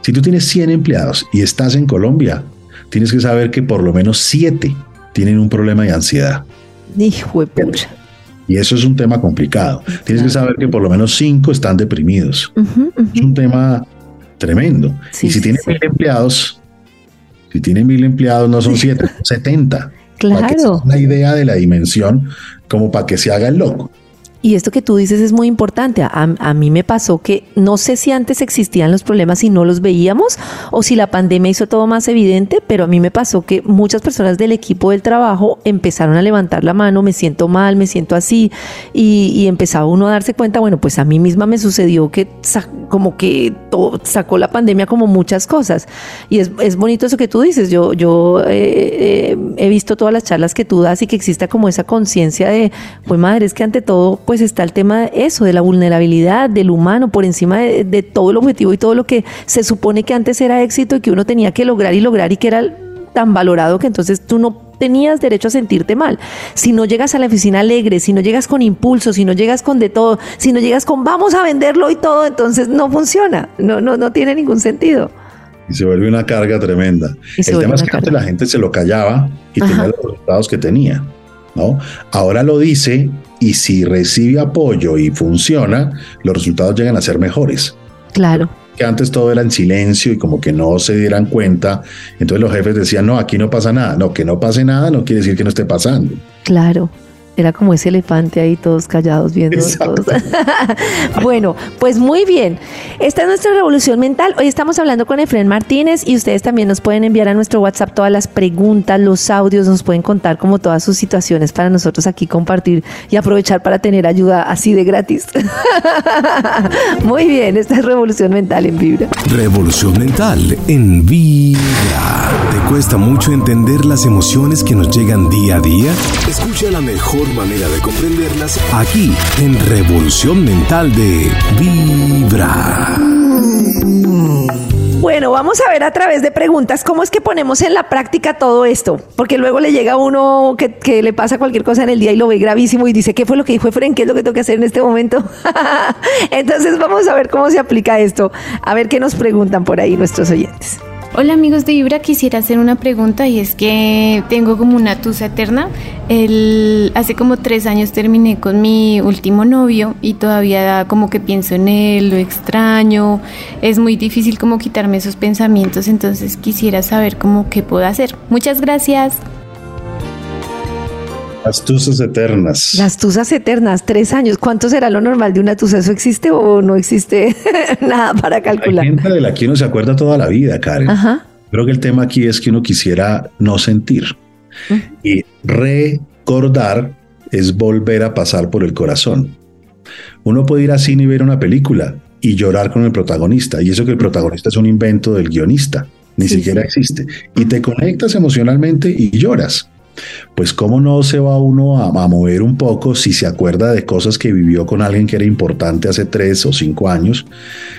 Si tú tienes 100 empleados y estás en Colombia, tienes que saber que por lo menos 7 tienen un problema de ansiedad. Hijo de pucha. Y eso es un tema complicado. Tienes que saber que por lo menos 5 están deprimidos. Es un tema tremendo. y si tienes mil empleados, si tiene mil empleados, no son 7, son 70. Claro. Una idea de la dimensión como para que se haga el loco. Y esto que tú dices es muy importante. A, mí me pasó que no sé si antes existían los problemas y no los veíamos o si la pandemia hizo todo más evidente, pero a mí me pasó que muchas personas del equipo del trabajo empezaron a levantar la mano, me siento mal, me siento así, y, empezaba uno a darse cuenta, bueno, pues a mí misma me sucedió que como que sacó la pandemia como muchas cosas. Y es, bonito eso que tú dices. Yo, yo eh, eh, he visto todas las charlas que tú das y que exista como esa conciencia de, pues madre, es que ante todo, pues está el tema de eso, de la vulnerabilidad del humano por encima de, todo el objetivo y todo lo que se supone que antes era éxito y que uno tenía que lograr y lograr y que era tan valorado que entonces tú no tenías derecho a sentirte mal. Si no llegas a la oficina alegre, si no llegas con impulso, si no llegas con de todo, si no llegas con vamos a venderlo y todo, entonces no funciona, no, no, no tiene ningún sentido. Y se vuelve una carga tremenda. El tema es que antes la gente se lo callaba y tenía los resultados que tenía. ¿no? Ahora lo dice y si recibe apoyo y funciona, los resultados llegan a ser mejores. Claro. Que antes todo era en silencio y como que no se dieran cuenta. Entonces los jefes decían, no, aquí no pasa nada. No, que no pase nada no quiere decir que no esté pasando. Claro. Era como ese elefante ahí todos callados viendo todos. bueno, pues muy bien. Esta es nuestra revolución mental. Hoy estamos hablando con Efren Martínez y ustedes también nos pueden enviar a nuestro WhatsApp todas las preguntas, los audios, nos pueden contar como todas sus situaciones para nosotros aquí compartir y aprovechar para tener ayuda así de gratis. muy bien, esta es revolución mental en Vibra. Revolución mental en Vibra. ¿Te cuesta mucho entender las emociones que nos llegan día a día? Escucha la mejor manera de comprenderlas aquí en Revolución Mental de Vibra. Bueno, vamos a ver a través de preguntas cómo es que ponemos en la práctica todo esto, porque luego le llega a uno que, le pasa cualquier cosa en el día y lo ve gravísimo y dice, ¿qué fue lo que dijo Efren? ¿Qué es lo que tengo que hacer en este momento? Entonces vamos a ver cómo se aplica esto, a ver qué nos preguntan por ahí nuestros oyentes. Hola amigos de Vibra, quisiera hacer una pregunta y es que tengo como una tusa eterna. El, hace como tres años terminé con mi último novio y todavía como que pienso en él, lo extraño, es muy difícil como quitarme esos pensamientos, entonces quisiera saber cómo qué puedo hacer. Muchas gracias. Las tusas eternas. Las tusas eternas, tres años. ¿Cuánto será lo normal de una tusa? ¿Eso existe o no existe nada para calcular? Hay gente de la que uno se acuerda toda la vida, Karen. Creo que el tema aquí es que uno quisiera no sentir. Y recordar es volver a pasar por el corazón. Uno puede ir a cine y ver una película y llorar con el protagonista. Y eso que el protagonista es un invento del guionista. Ni siquiera existe. Y te conectas emocionalmente y lloras pues cómo no se va uno a, mover un poco si se acuerda de cosas que vivió con alguien que era importante hace tres o cinco años.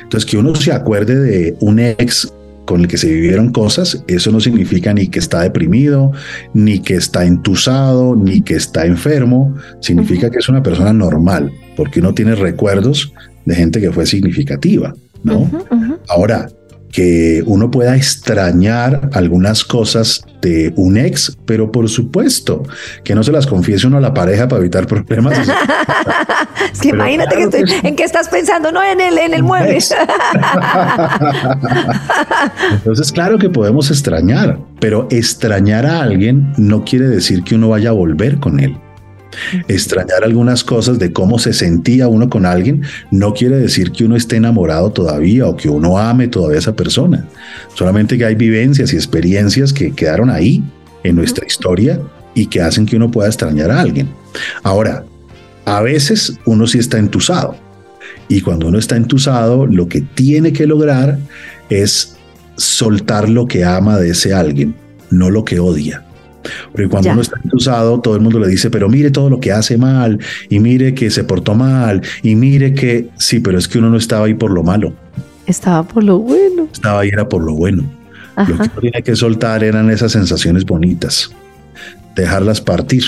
Entonces, que uno se acuerde de un ex con el que se vivieron cosas, eso no significa ni que está deprimido, ni que está entusado, ni que está enfermo, significa que es una persona normal, porque uno tiene recuerdos de gente que fue significativa, ¿no? Ahora, que uno pueda extrañar algunas cosas de un ex, pero por supuesto que no se las confiese uno a la pareja para evitar problemas. es que imagínate que estoy, en qué estás pensando, no en el, en el mueble. Entonces, claro que podemos extrañar, pero extrañar a alguien no quiere decir que uno vaya a volver con él. Extrañar algunas cosas de cómo se sentía uno con alguien no quiere decir que uno esté enamorado todavía o que uno ame todavía a esa persona. Solamente que hay vivencias y experiencias que quedaron ahí en nuestra historia y que hacen que uno pueda extrañar a alguien. Ahora, a veces uno sí está entusado. Y cuando uno está entusado, lo que tiene que lograr es soltar lo que ama de ese alguien, no lo que odia. Porque cuando uno está usado, todo el mundo le dice, pero mire todo lo que hace mal, y mire que se portó mal, y mire que sí, pero es que uno no estaba ahí por lo malo. Estaba por lo bueno. Estaba ahí era por lo bueno. Lo que uno tiene que soltar eran esas sensaciones bonitas, dejarlas partir.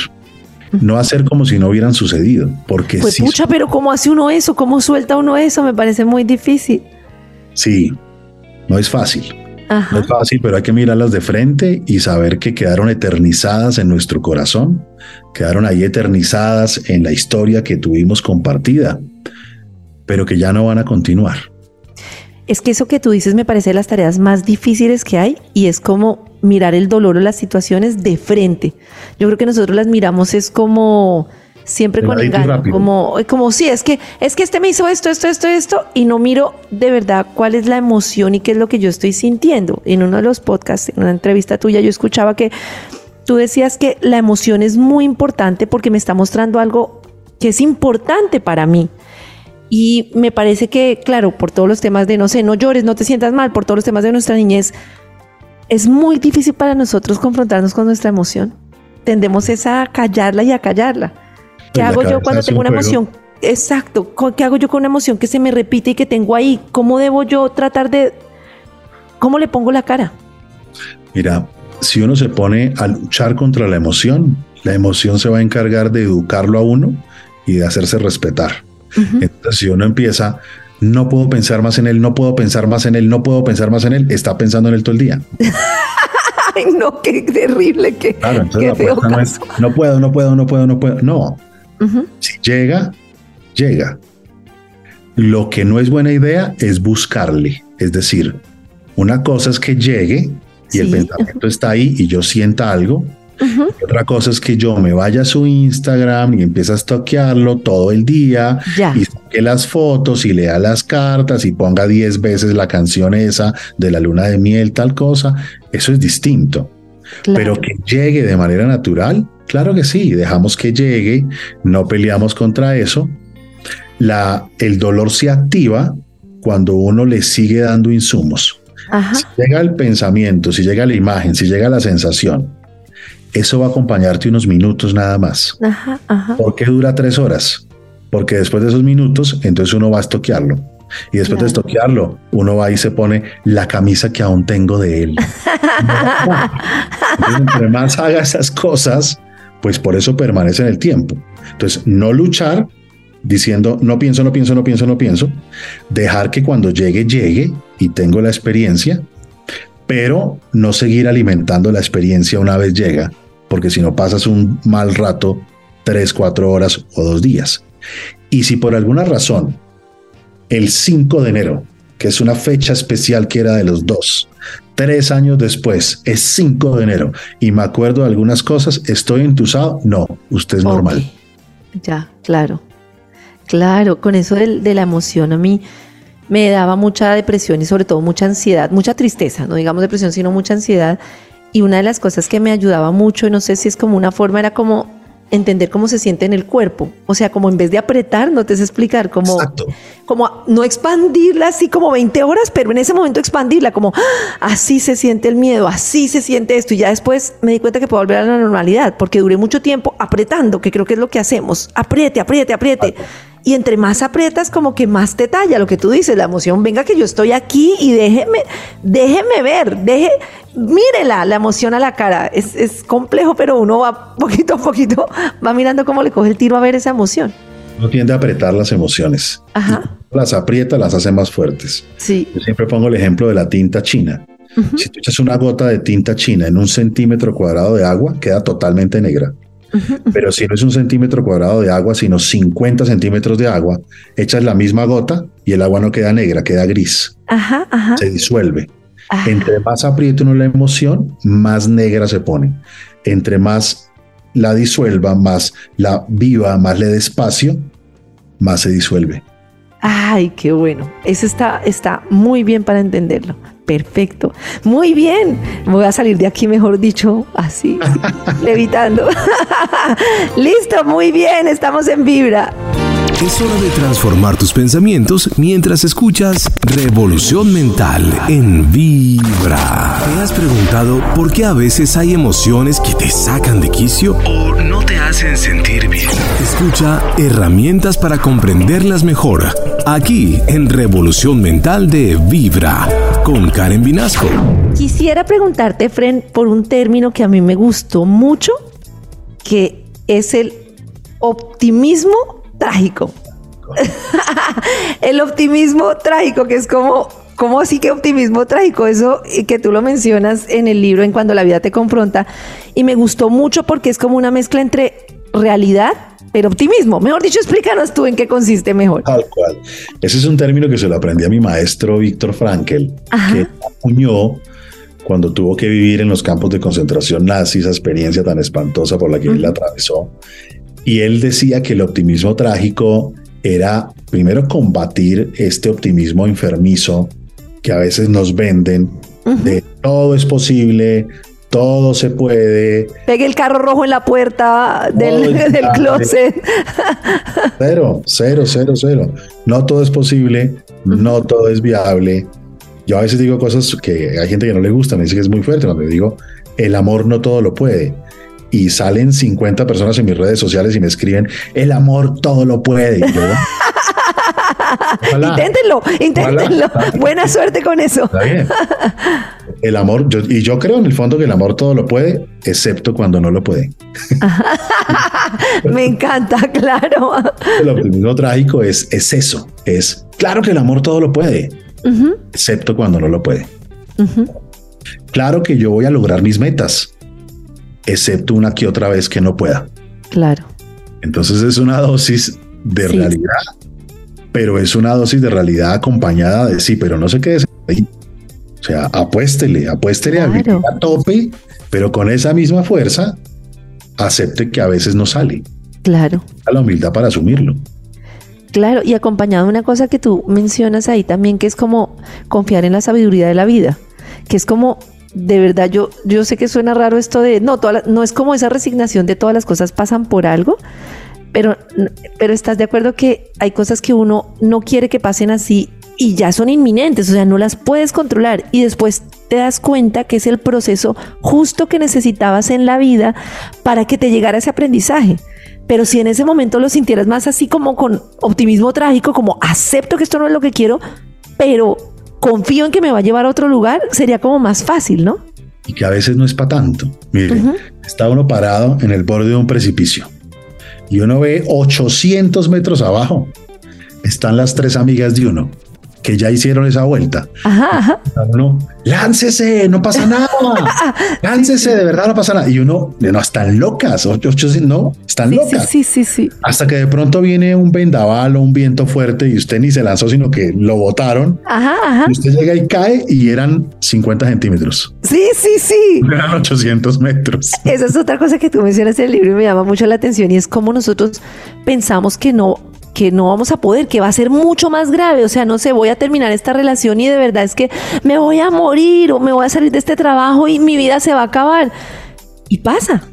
No hacer como si no hubieran sucedido, porque pues pucha, pero ¿cómo hace uno eso? ¿Cómo suelta uno eso? Me parece muy difícil. Sí, no es fácil. No es fácil, pero hay que mirarlas de frente y saber que quedaron eternizadas en nuestro corazón, quedaron ahí eternizadas en la historia que tuvimos compartida, pero que ya no van a continuar. Es que eso que tú dices me parece de las tareas más difíciles que hay y es como mirar el dolor o las situaciones de frente. Yo creo que nosotros las miramos es como siempre con engaño, como, como sí, es que, es que este me hizo esto, esto, esto, esto, y no miro de verdad cuál es la emoción y qué es lo que yo estoy sintiendo. En uno de los podcasts, en una entrevista tuya, yo escuchaba que tú decías que la emoción es muy importante porque me está mostrando algo que es importante para mí. Y me parece que, claro, por todos los temas de, no sé, no llores, no te sientas mal, por todos los temas de nuestra niñez, es muy difícil para nosotros confrontarnos con nuestra emoción. Tendemos esa a callarla y a callarla. ¿Qué hago yo cuando tengo una emoción? Exacto. ¿Qué hago yo con una emoción que se me repite y que tengo ahí? ¿Cómo debo yo tratar de... ¿Cómo le pongo la cara? Mira, si uno se pone a luchar contra la emoción, la emoción se va a encargar de educarlo a uno y de hacerse respetar. Entonces, si uno empieza, no puedo pensar más en él, no puedo pensar más en él, no puedo pensar más en él, está pensando en él todo el día. Ay, no, qué terrible, qué, claro, qué feo no puedo, no puedo, no puedo, no si llega, llega. Lo que no es buena idea es buscarle. Es decir, una cosa es que llegue y el pensamiento está ahí y yo sienta algo, Otra cosa es que yo me vaya a su Instagram y empiece a toquearlo todo el día y saque las fotos y lea las cartas y ponga 10 veces la canción esa de la luna de miel, tal cosa. Eso es distinto. Pero que llegue de manera natural, claro que sí, dejamos que llegue, no peleamos contra eso. La, el dolor se activa cuando uno le sigue dando insumos. Si llega el pensamiento, si llega la imagen, si llega la sensación, eso va a acompañarte unos minutos nada más. ¿Por qué dura tres horas? Porque después de esos minutos, entonces uno va a estoquearlo. Y después de estoquearlo, uno va y se pone la camisa que aún tengo de él. entre más haga esas cosas, pues por eso permanece en el tiempo. Entonces, no luchar diciendo no pienso, no pienso, no pienso, no pienso, dejar que cuando llegue, llegue y tengo la experiencia, pero no seguir alimentando la experiencia una vez llega, porque si no pasas un mal rato, tres, cuatro horas o dos días. Y si por alguna razón el 5 de enero, que es una fecha especial que era de los dos, tres años después, es 5 de enero, y me acuerdo de algunas cosas, ¿estoy entusado? No, usted es normal. Ya, claro. Claro, con eso de, la emoción a mí me daba mucha depresión y sobre todo mucha ansiedad, mucha tristeza, no digamos depresión, sino mucha ansiedad. Y una de las cosas que me ayudaba mucho, no sé si es como una forma, era como entender cómo se siente en el cuerpo. O sea, como en vez de apretar, no te sé explicar, como, como no expandirla así como 20 horas, pero en ese momento expandirla, como ¡ah! así se siente el miedo, así se siente esto. Y ya después me di cuenta que puedo volver a la normalidad, porque duré mucho tiempo apretando, que creo que es lo que hacemos. Apriete, apriete, apriete y entre más aprietas como que más te talla lo que tú dices, la emoción, venga que yo estoy aquí y déjeme, déjeme ver, deje, mírela la emoción a la cara, es, es complejo, pero uno va poquito a poquito, va mirando cómo le coge el tiro a ver esa emoción. Uno tiende a apretar las emociones. Ajá. Las aprieta, las hace más fuertes. Sí. Yo siempre pongo el ejemplo de la tinta china. Si tú echas una gota de tinta china en un centímetro cuadrado de agua, queda totalmente negra. Pero si no es un centímetro cuadrado de agua, sino 50 centímetros de agua, echas la misma gota y el agua no queda negra, queda gris. Se disuelve. Entre más apriete uno la emoción, más negra se pone. Entre más la disuelva, más la viva, más le dé espacio, más se disuelve. Ay, qué bueno. Eso está, está muy bien para entenderlo. Perfecto. Muy bien. Voy a salir de aquí, mejor dicho, así, levitando. Listo, muy bien. Estamos en vibra. Es hora de transformar tus pensamientos mientras escuchas Revolución Mental en Vibra. ¿Te has preguntado por qué a veces hay emociones que te sacan de quicio o no te hacen sentir bien? Escucha herramientas para comprenderlas mejor aquí en Revolución Mental de Vibra con Karen Vinasco. Quisiera preguntarte, Fren, por un término que a mí me gustó mucho, que es el optimismo trágico. el optimismo trágico, que es como, ¿cómo así que optimismo trágico? Eso que tú lo mencionas en el libro en Cuando la vida te confronta. Y me gustó mucho porque es como una mezcla entre realidad pero optimismo. Mejor dicho, explícanos tú en qué consiste mejor. Tal cual. Ese es un término que se lo aprendí a mi maestro Víctor Frankel, que acuñó cuando tuvo que vivir en los campos de concentración nazi, esa experiencia tan espantosa por la que él atravesó. Y él decía que el optimismo trágico era primero combatir este optimismo enfermizo que a veces nos venden de todo es posible, todo se puede. Pegue el carro rojo en la puerta del, del closet. Cero, cero, cero, cero. No todo es posible, no todo es viable. Yo a veces digo cosas que hay gente que no le gusta, me dice que es muy fuerte cuando digo, el amor no todo lo puede y salen 50 personas en mis redes sociales y me escriben, el amor todo lo puede. inténtenlo, inténtenlo. Buena suerte con eso. El amor, y yo creo en el fondo que el amor todo lo puede, excepto cuando no lo puede. me encanta, claro. El optimismo trágico es, es eso, es, claro que el amor todo lo puede, excepto cuando no lo puede. Claro que yo voy a lograr mis metas, excepto una que otra vez que no pueda. Claro. Entonces es una dosis de realidad, pero es una dosis de realidad acompañada de sí, pero no se quede ahí. O sea, apuéstele, apuéstele a, a tope, pero con esa misma fuerza acepte que a veces no sale. Claro. A la humildad para asumirlo. Claro, y acompañado de una cosa que tú mencionas ahí también, que es como confiar en la sabiduría de la vida, que es como, de verdad, yo, yo sé que suena raro esto de, no, no es como esa resignación de todas las cosas pasan por algo, pero, pero estás de acuerdo que hay cosas que uno no quiere que pasen así y ya son inminentes, o sea, no las puedes controlar y después te das cuenta que es el proceso justo que necesitabas en la vida para que te llegara ese aprendizaje. Pero si en ese momento lo sintieras más así como con optimismo trágico, como acepto que esto no es lo que quiero, pero confío en que me va a llevar a otro lugar, sería como más fácil, ¿no? Y que a veces no es para tanto. Mire, está uno parado en el borde de un precipicio y uno ve 800 metros abajo. Están las tres amigas de uno que ya hicieron esa vuelta. Ajá, ajá. Uno, láncese, no pasa nada. láncese, de verdad no pasa nada. Y uno, no, están locas. Ocho, no, están locas. Sí, sí, sí, Hasta que de pronto viene un vendaval o un viento fuerte y usted ni se lanzó, sino que lo botaron. Ajá, ajá. Y usted llega y cae y eran 50 centímetros. Sí, sí, sí. Eran 800 metros. Esa es otra cosa que tú mencionas en el libro y me llama mucho la atención y es cómo nosotros pensamos que no que no vamos a poder, que va a ser mucho más grave. O sea, no sé, voy a terminar esta relación y de verdad es que me voy a morir o me voy a salir de este trabajo y mi vida se va a acabar. Y pasa.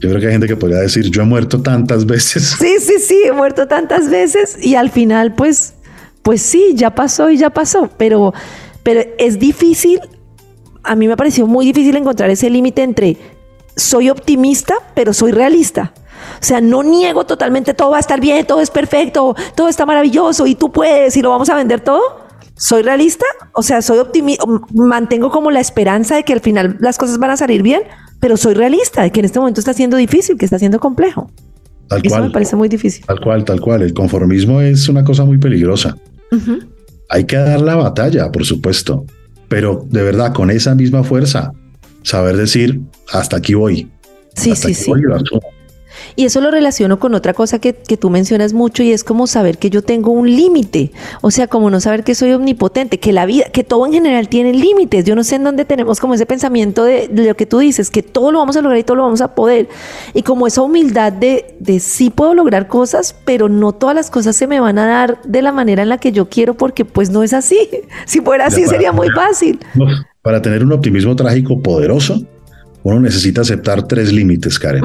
Yo creo que hay gente que podría decir, yo he muerto tantas veces. Sí, sí, sí, he muerto tantas veces y al final, pues, pues sí, ya pasó y ya pasó. Pero, pero es difícil, a mí me pareció muy difícil encontrar ese límite entre soy optimista, pero soy realista. O sea, no niego totalmente todo va a estar bien, todo es perfecto, todo está maravilloso y tú puedes y lo vamos a vender todo. ¿Soy realista? O sea, soy optimista, mantengo como la esperanza de que al final las cosas van a salir bien, pero soy realista de que en este momento está siendo difícil, que está siendo complejo. Tal Eso me parece muy difícil. Tal cual, tal cual. El conformismo es una cosa muy peligrosa. Hay que dar la batalla, por supuesto, pero de verdad, con esa misma fuerza, saber decir, hasta aquí voy. Sí, sí, sí. Y eso lo relaciono con otra cosa que, que, tú mencionas mucho y es como saber que yo tengo un límite. O sea, como no saber que soy omnipotente, que la vida, que todo en general tiene límites. Yo no sé en dónde tenemos como ese pensamiento de, lo que tú dices, que todo lo vamos a lograr y todo lo vamos a poder. Y como esa humildad de, de sí puedo lograr cosas, pero no todas las cosas se me van a dar de la manera en la que yo quiero porque pues no es así. Si fuera así sería muy fácil. Para tener un optimismo trágico poderoso, uno necesita aceptar tres límites, Karen.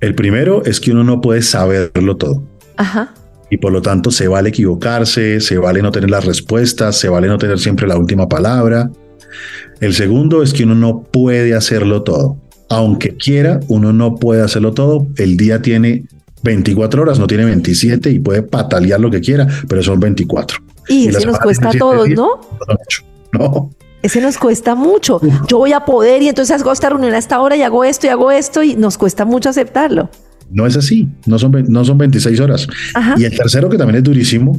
El primero es que uno no puede saberlo todo. Ajá. Y por lo tanto se vale equivocarse, se vale no tener las respuestas, se vale no tener siempre la última palabra. El segundo es que uno no puede hacerlo todo. Aunque quiera, uno no puede hacerlo todo. El día tiene 24 horas, no tiene 27 y puede patalear lo que quiera, pero son 24. Y, eso nos cuesta a todos, ¿no? No. Ese nos cuesta mucho. Yo voy a poder y entonces hago esta reunión a esta hora y hago esto y hago esto y nos cuesta mucho aceptarlo. No es así, no son, no son 26 horas. Y el tercero que también es durísimo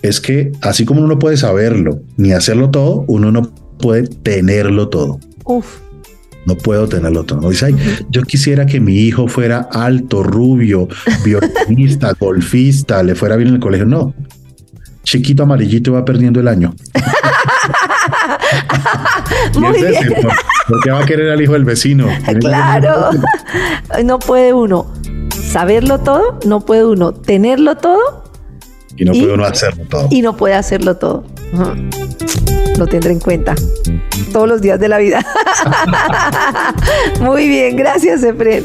es que así como uno no puede saberlo ni hacerlo todo, uno no puede tenerlo todo. Uf. No puedo tenerlo todo. Dice, yo quisiera que mi hijo fuera alto, rubio, violinista, golfista, le fuera bien en el colegio. No, chiquito amarillito va perdiendo el año. Muy bien. ¿Por qué va a querer al hijo del vecino? Claro. No puede uno saberlo todo, no puede uno tenerlo todo. Y no puede uno hacerlo todo. Y no puede hacerlo todo. Lo tendré en cuenta todos los días de la vida. Muy bien, gracias, Efren.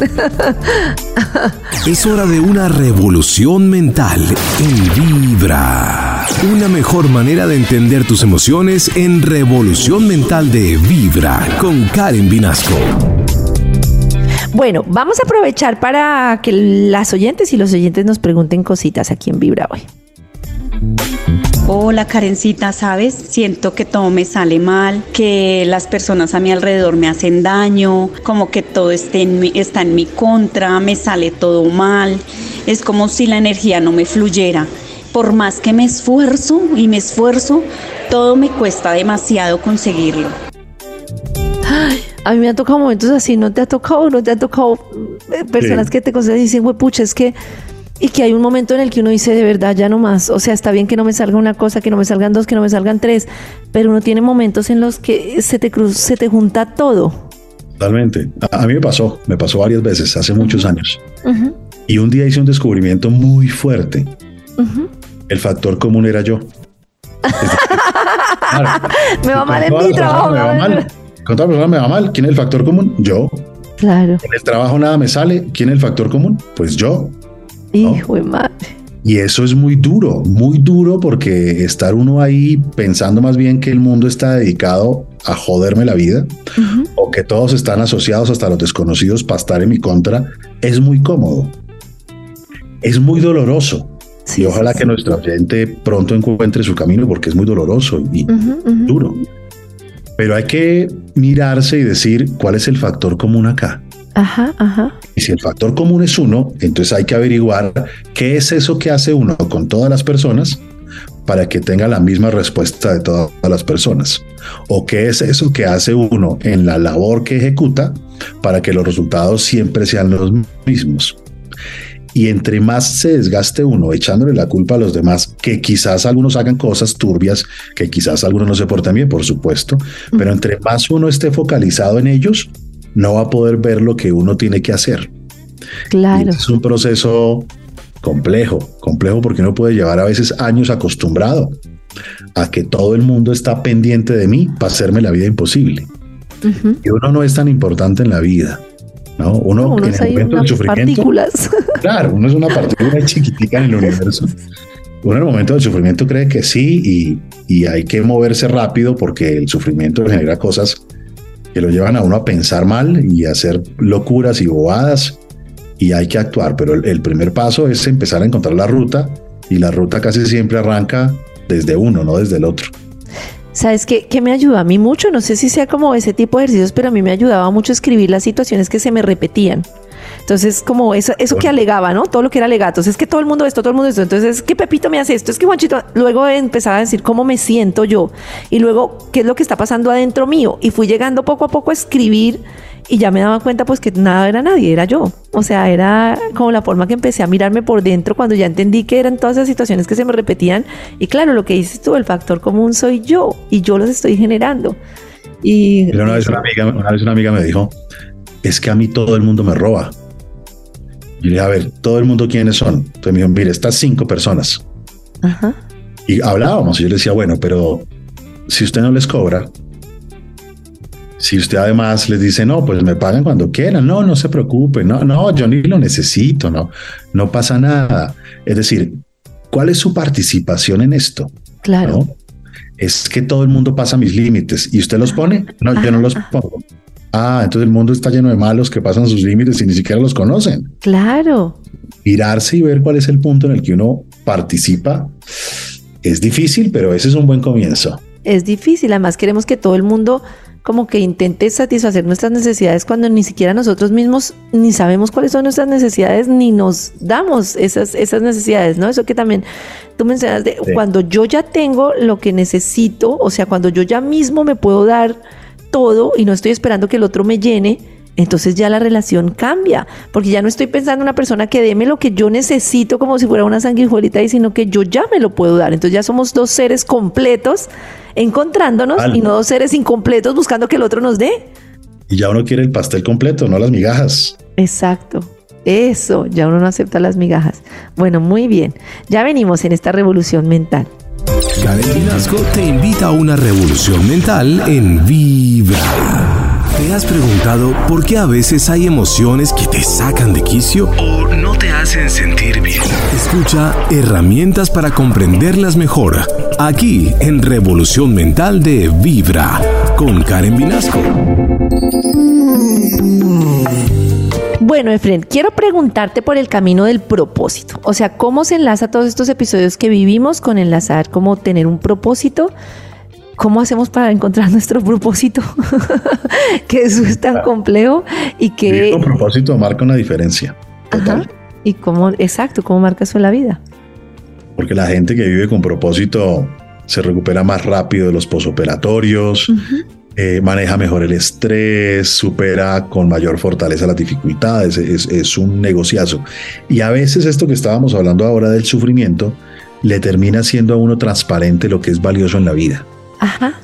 es hora de una revolución mental en Vibra. Una mejor manera de entender tus emociones en Revolución Mental de Vibra con Karen Vinasco. Bueno, vamos a aprovechar para que las oyentes y los oyentes nos pregunten cositas aquí en Vibra hoy. Hola Karencita, ¿sabes? Siento que todo me sale mal, que las personas a mi alrededor me hacen daño, como que todo esté está en mi contra, me sale todo mal. Es como si la energía no me fluyera. Por más que me esfuerzo y me esfuerzo, todo me cuesta demasiado conseguirlo. a mí me han tocado momentos así, ¿no te ha tocado? ¿No te ha tocado eh, personas que te consideran y dicen, pucha, es que y que hay un momento en el que uno dice de verdad ya no más, o sea, está bien que no me salga una cosa, que no me salgan dos, que no me salgan tres, pero uno tiene momentos en los que se te cruz, se te junta todo. Totalmente. A, mí me pasó, me pasó varias veces, hace muchos años. Y un día hice un descubrimiento muy fuerte. El factor común era yo. me va mal en mi trabajo. Me va mal. Con otra persona me va mal. ¿Quién es el factor común? Yo. Claro. En el trabajo nada me sale. ¿Quién es el factor común? Pues yo. Hijo de madre. Y eso es muy duro, muy duro porque estar uno ahí pensando más bien que el mundo está dedicado a joderme la vida o que todos están asociados hasta los desconocidos para estar en mi contra, es muy cómodo. Es muy doloroso. y ojalá que nuestra gente pronto encuentre su camino porque es muy doloroso y duro. Pero hay que mirarse y decir cuál es el factor común acá. Ajá, ajá. Y si el factor común es uno, entonces hay que averiguar qué es eso que hace uno con todas las personas para que tenga la misma respuesta de todas las personas. O qué es eso que hace uno en la labor que ejecuta para que los resultados siempre sean los mismos. Y entre más se desgaste uno echándole la culpa a los demás, que quizás algunos hagan cosas turbias, que quizás algunos no se porten bien, por supuesto, pero entre más uno esté focalizado en ellos, no va a poder ver lo que uno tiene que hacer. Claro. es un proceso complejo, complejo porque uno puede llevar a veces años acostumbrado a que todo el mundo está pendiente de mí para hacerme la vida imposible. Y uno no es tan importante en la vida. ¿no? Uno, en el momento del sufrimiento. Claro, uno es una partícula chiquitica en el universo. Uno en el momento del sufrimiento cree que sí y, y hay que moverse rápido porque el sufrimiento genera cosas que lo llevan a uno a pensar mal y a hacer locuras y bobadas y hay que actuar, pero el, primer paso es empezar a encontrar la ruta y la ruta casi siempre arranca desde uno, no desde el otro. ¿Sabes qué, qué me ayuda a mí mucho? No sé si sea como ese tipo de ejercicios, pero a mí me ayudaba mucho escribir las situaciones que se me repetían. Entonces, como eso, eso que alegaba, ¿no? Todo lo que era alegatos, es que todo el mundo esto, todo el mundo esto. Entonces, es que Pepito me hace esto, es que Juanchito. Luego empezaba a decir cómo me siento yo y luego qué es lo que está pasando adentro mío. Y fui llegando poco a poco a escribir y ya me daba cuenta pues que nada era nadie, era yo. O sea, era como la forma que empecé a mirarme por dentro cuando ya entendí que eran todas esas situaciones que se me repetían. Y claro, lo que dices tú, el factor común soy yo y yo los estoy generando. Y una vez una amiga, una vez una amiga me dijo, es que a mí todo el mundo me roba. Y le dije, a ver, todo el mundo quiénes son. Entonces me dijo, mire, estas cinco personas. Y hablábamos y yo le decía, bueno, pero si usted no les cobra, si usted además les dice, no, pues me pagan cuando quieran, no, no se preocupe, no, no, yo ni lo necesito, no, no pasa nada. Es decir, ¿cuál es su participación en esto? Claro. Es que todo el mundo pasa mis límites y usted los pone, no, yo no los pongo. Ah, entonces el mundo está lleno de malos que pasan sus límites y ni siquiera los conocen. Claro. Mirarse y ver cuál es el punto en el que uno participa es difícil, pero ese es un buen comienzo. Es difícil, además queremos que todo el mundo como que intente satisfacer nuestras necesidades cuando ni siquiera nosotros mismos ni sabemos cuáles son nuestras necesidades ni nos damos esas, esas necesidades, ¿no? Eso que también tú mencionas de cuando yo ya tengo lo que necesito, o sea, cuando yo ya mismo me puedo dar todo y no estoy esperando que el otro me llene, entonces ya la relación cambia, porque ya no estoy pensando en una persona que deme lo que yo necesito como si fuera una sanguijuelita, y sino que yo ya me lo puedo dar. Entonces ya somos dos seres completos encontrándonos y no dos seres incompletos buscando que el otro nos dé. Y ya uno quiere el pastel completo, no las migajas. Exacto. Eso, ya uno no acepta las migajas. Bueno, muy bien. Ya venimos en esta revolución mental. Karen Vinasco te invita a una revolución mental en Vibra. ¿Te has preguntado por qué a veces hay emociones que te sacan de quicio o no te hacen sentir bien? Escucha herramientas para comprenderlas mejor aquí en Revolución Mental de Vibra con Karen Vinasco. Bueno, Efren, quiero preguntarte por el camino del propósito. O sea, ¿cómo se enlaza todos estos episodios que vivimos con enlazar, cómo tener un propósito? ¿Cómo hacemos para encontrar nuestro propósito? que eso es tan complejo y que... El propósito marca una diferencia. Total. ¿Y cómo, exacto, cómo marca eso en la vida? Porque la gente que vive con propósito se recupera más rápido de los posoperatorios, eh, maneja mejor el estrés, supera con mayor fortaleza las dificultades, es, un negociazo. Y a veces esto que estábamos hablando ahora del sufrimiento, le termina siendo a uno transparente lo que es valioso en la vida. Ajá.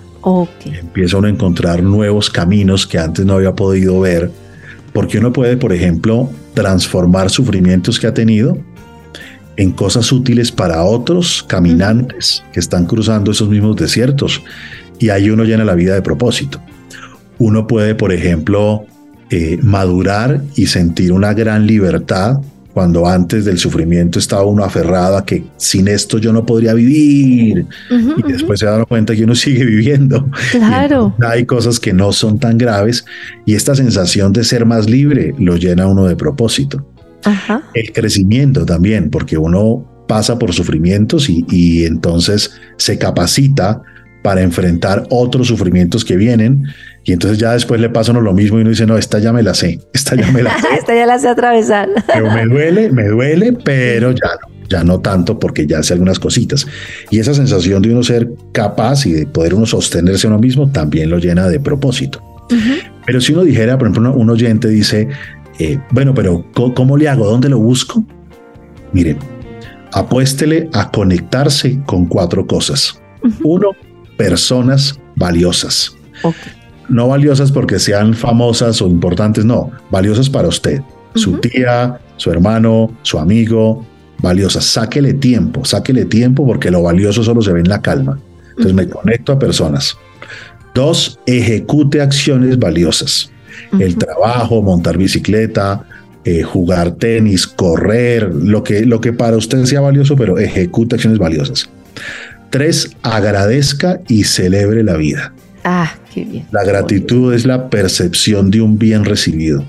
Empieza uno a encontrar nuevos caminos que antes no había podido ver, porque uno puede, por ejemplo, transformar sufrimientos que ha tenido en cosas útiles para otros caminantes que están cruzando esos mismos desiertos. Y ahí uno llena la vida de propósito. Uno puede, por ejemplo, eh, madurar y sentir una gran libertad cuando antes del sufrimiento estaba uno aferrado a que sin esto yo no podría vivir y después se da cuenta que uno sigue viviendo. Claro. Hay cosas que no son tan graves y esta sensación de ser más libre lo llena uno de propósito. El crecimiento también, porque uno pasa por sufrimientos y, y entonces se capacita para enfrentar otros sufrimientos que vienen y entonces ya después le pasa uno lo mismo y uno dice, no, esta ya me la sé, esta ya me la sé. esta ya la sé atravesar. pero me duele, me duele, pero ya no, ya no tanto porque ya hace algunas cositas. Y esa sensación de uno ser capaz y de poder uno sostenerse a uno mismo también lo llena de propósito. Pero si uno dijera, por ejemplo, un oyente dice, eh, bueno, pero ¿cómo le hago? ¿Dónde lo busco? Miren, apuéstele a conectarse con cuatro cosas. Uno, personas valiosas. No valiosas porque sean famosas o importantes, no, valiosas para usted, su tía, su hermano, su amigo, valiosas. Sáquele tiempo, sáquele tiempo porque lo valioso solo se ve en la calma. Entonces me conecto a personas. Dos, ejecute acciones valiosas. El trabajo, montar bicicleta, eh, jugar tenis, correr, lo que, lo que para usted sea valioso, pero ejecute acciones valiosas. Tres, agradezca y celebre la vida. Ah, qué bien. La gratitud es la percepción de un bien recibido.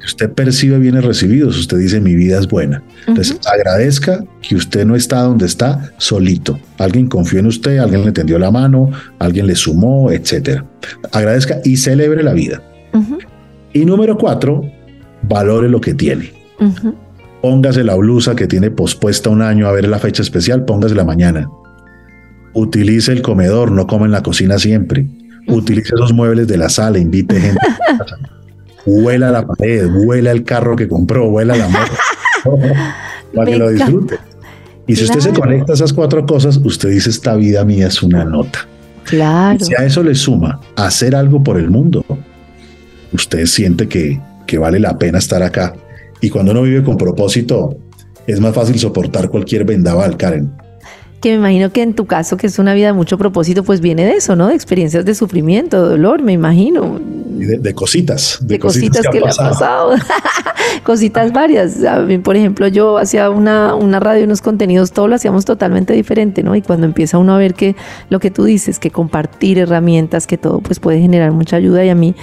Si usted percibe bienes recibidos, usted dice mi vida es buena. Entonces agradezca que usted no está donde está solito. Alguien confió en usted, alguien le tendió la mano, alguien le sumó, etc. Agradezca y celebre la vida. Y número cuatro, valore lo que tiene. Póngase la blusa que tiene pospuesta un año a ver la fecha especial, póngase la mañana utilice el comedor, no come en la cocina siempre. Utilice esos muebles de la sala, invite gente. huela la pared, huela el carro que compró, huela la moto, para que lo disfrute. Y si usted se conecta a esas cuatro cosas, usted dice, esta vida mía es una nota. Claro. si a eso le suma hacer algo por el mundo, usted siente que, que vale la pena estar acá. Y cuando uno vive con propósito, es más fácil soportar cualquier vendaval, Karen que me imagino que en tu caso, que es una vida de mucho propósito, pues viene de eso, ¿no? De experiencias de sufrimiento, de dolor, me imagino. de, cositas. De, cositas, que, le han pasado. cositas varias. por ejemplo, yo hacía una, una radio, unos contenidos, todo lo hacíamos totalmente diferente, ¿no? Y cuando empieza uno a ver que lo que tú dices, que compartir herramientas, que todo, pues puede generar mucha ayuda y a mí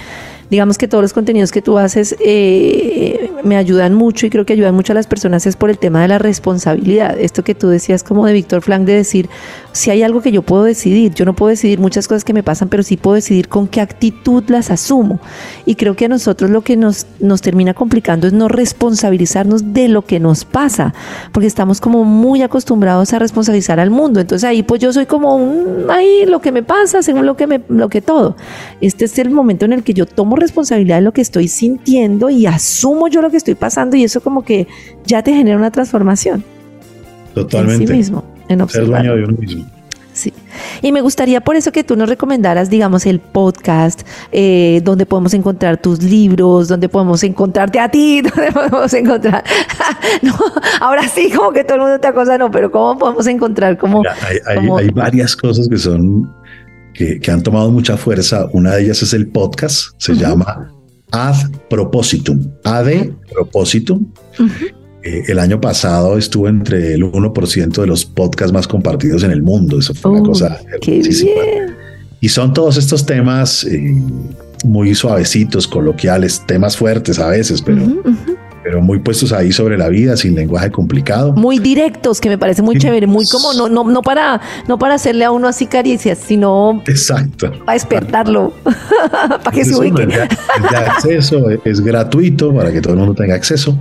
digamos que todos los contenidos que tú haces eh, me ayudan mucho y creo que ayudan mucho a las personas es por el tema de la responsabilidad. Esto que tú decías como de Víctor Frank de decir, si hay algo que yo puedo decidir, yo no puedo decidir muchas cosas que me pasan, pero sí puedo decidir con qué actitud las asumo. Y creo que a nosotros lo que nos, nos termina complicando es no responsabilizarnos de lo que nos pasa, porque estamos como muy acostumbrados a responsabilizar al mundo. Entonces ahí pues yo soy como un, ahí lo que me pasa, según lo que me, lo que todo. Este es el momento en el que yo tomo responsabilidad de lo que estoy sintiendo y asumo yo lo que estoy pasando y eso como que ya te genera una transformación. Totalmente. En sí mismo, en Ser dueño de uno mismo. Sí. Y me gustaría por eso que tú nos recomendaras, digamos, el podcast, eh, donde podemos encontrar tus libros, donde podemos encontrarte a ti, donde podemos encontrar... no, ahora sí, como que todo el mundo te acosa, no, pero ¿cómo podemos encontrar como... hay, varias cosas que son que, han tomado mucha fuerza. Una de ellas es el podcast, se llama Ad Propositum, Ad Propositum. Eh, el año pasado estuvo entre el 1% de los podcasts más compartidos en el mundo. Eso fue una cosa. Qué bien. Y son todos estos temas eh, muy suavecitos, coloquiales, temas fuertes a veces, pero, pero muy puestos ahí sobre la vida, sin lenguaje complicado. Muy directos, que me parece muy chévere, muy como no, no, no para, no para hacerle a uno así caricias, sino Exacto. para despertarlo, para que se ubique. Es acceso, es gratuito para que todo el mundo tenga acceso.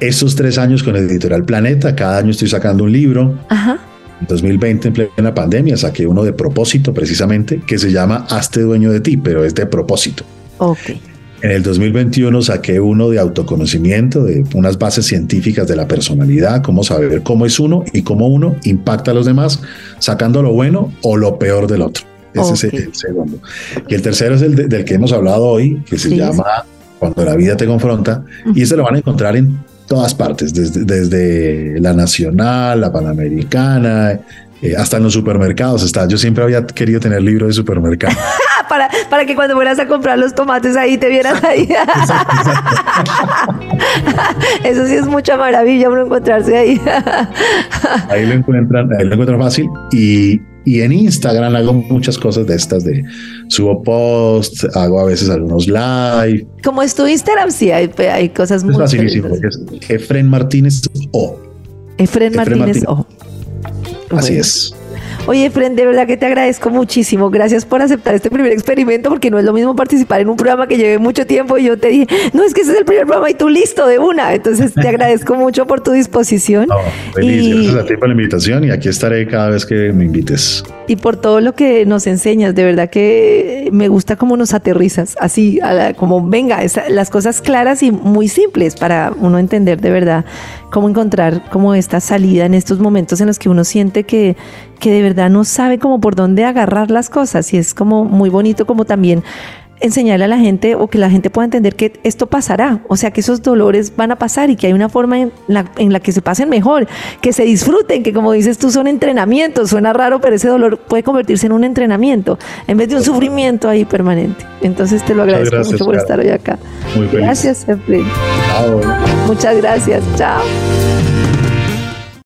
Estos tres años con Editorial Planeta, cada año estoy sacando un libro. Ajá. En 2020, en plena pandemia, saqué uno de propósito precisamente, que se llama Hazte dueño de ti, pero es de propósito. Ok. En el 2021 saqué uno de autoconocimiento, de unas bases científicas de la personalidad, cómo saber cómo es uno y cómo uno impacta a los demás, sacando lo bueno o lo peor del otro. Ese es el segundo. Y el tercero es el del que hemos hablado hoy, que se llama Cuando la vida te confronta. Y ese lo van a encontrar en todas partes, desde, desde la nacional, la panamericana, eh, hasta en los supermercados está. Yo siempre había querido tener libro de supermercado. para, para que cuando fueras a comprar los tomates ahí te vieras ahí. Eso sí es mucha maravilla uno encontrarse ahí. ahí lo encuentran, ahí lo encuentran fácil. Y, y en Instagram hago muchas cosas de estas de subo posts, hago a veces algunos live. Como es tu Instagram, sí, hay, hay cosas muy Es facilísimo, es Efren Martínez O. Efren, Martínez O. Así es. Oye, Fren, de verdad que te agradezco muchísimo. Gracias por aceptar este primer experimento, porque no es lo mismo participar en un programa que lleve mucho tiempo y yo te dije, no, es que ese es el primer programa y tú listo de una. Entonces, te agradezco mucho por tu disposición. feliz, gracias a ti por la invitación y aquí estaré cada vez que me invites. Y por todo lo que nos enseñas, de verdad que me gusta cómo nos aterrizas, así, como venga, las cosas claras y muy simples para uno entender de verdad cómo encontrar como esta salida en estos momentos en los que uno siente que, que de verdad no sabe cómo por dónde agarrar las cosas y es como muy bonito como también enseñarle a la gente o que la gente pueda entender que esto pasará, o sea, que esos dolores van a pasar y que hay una forma en la, en la que se pasen mejor, que se disfruten, que como dices tú son entrenamientos, suena raro, pero ese dolor puede convertirse en un entrenamiento en vez de un sufrimiento ahí permanente. Entonces te lo agradezco mucho por estar hoy acá. Muy Gracias, Efraín. Muchas gracias. Chao.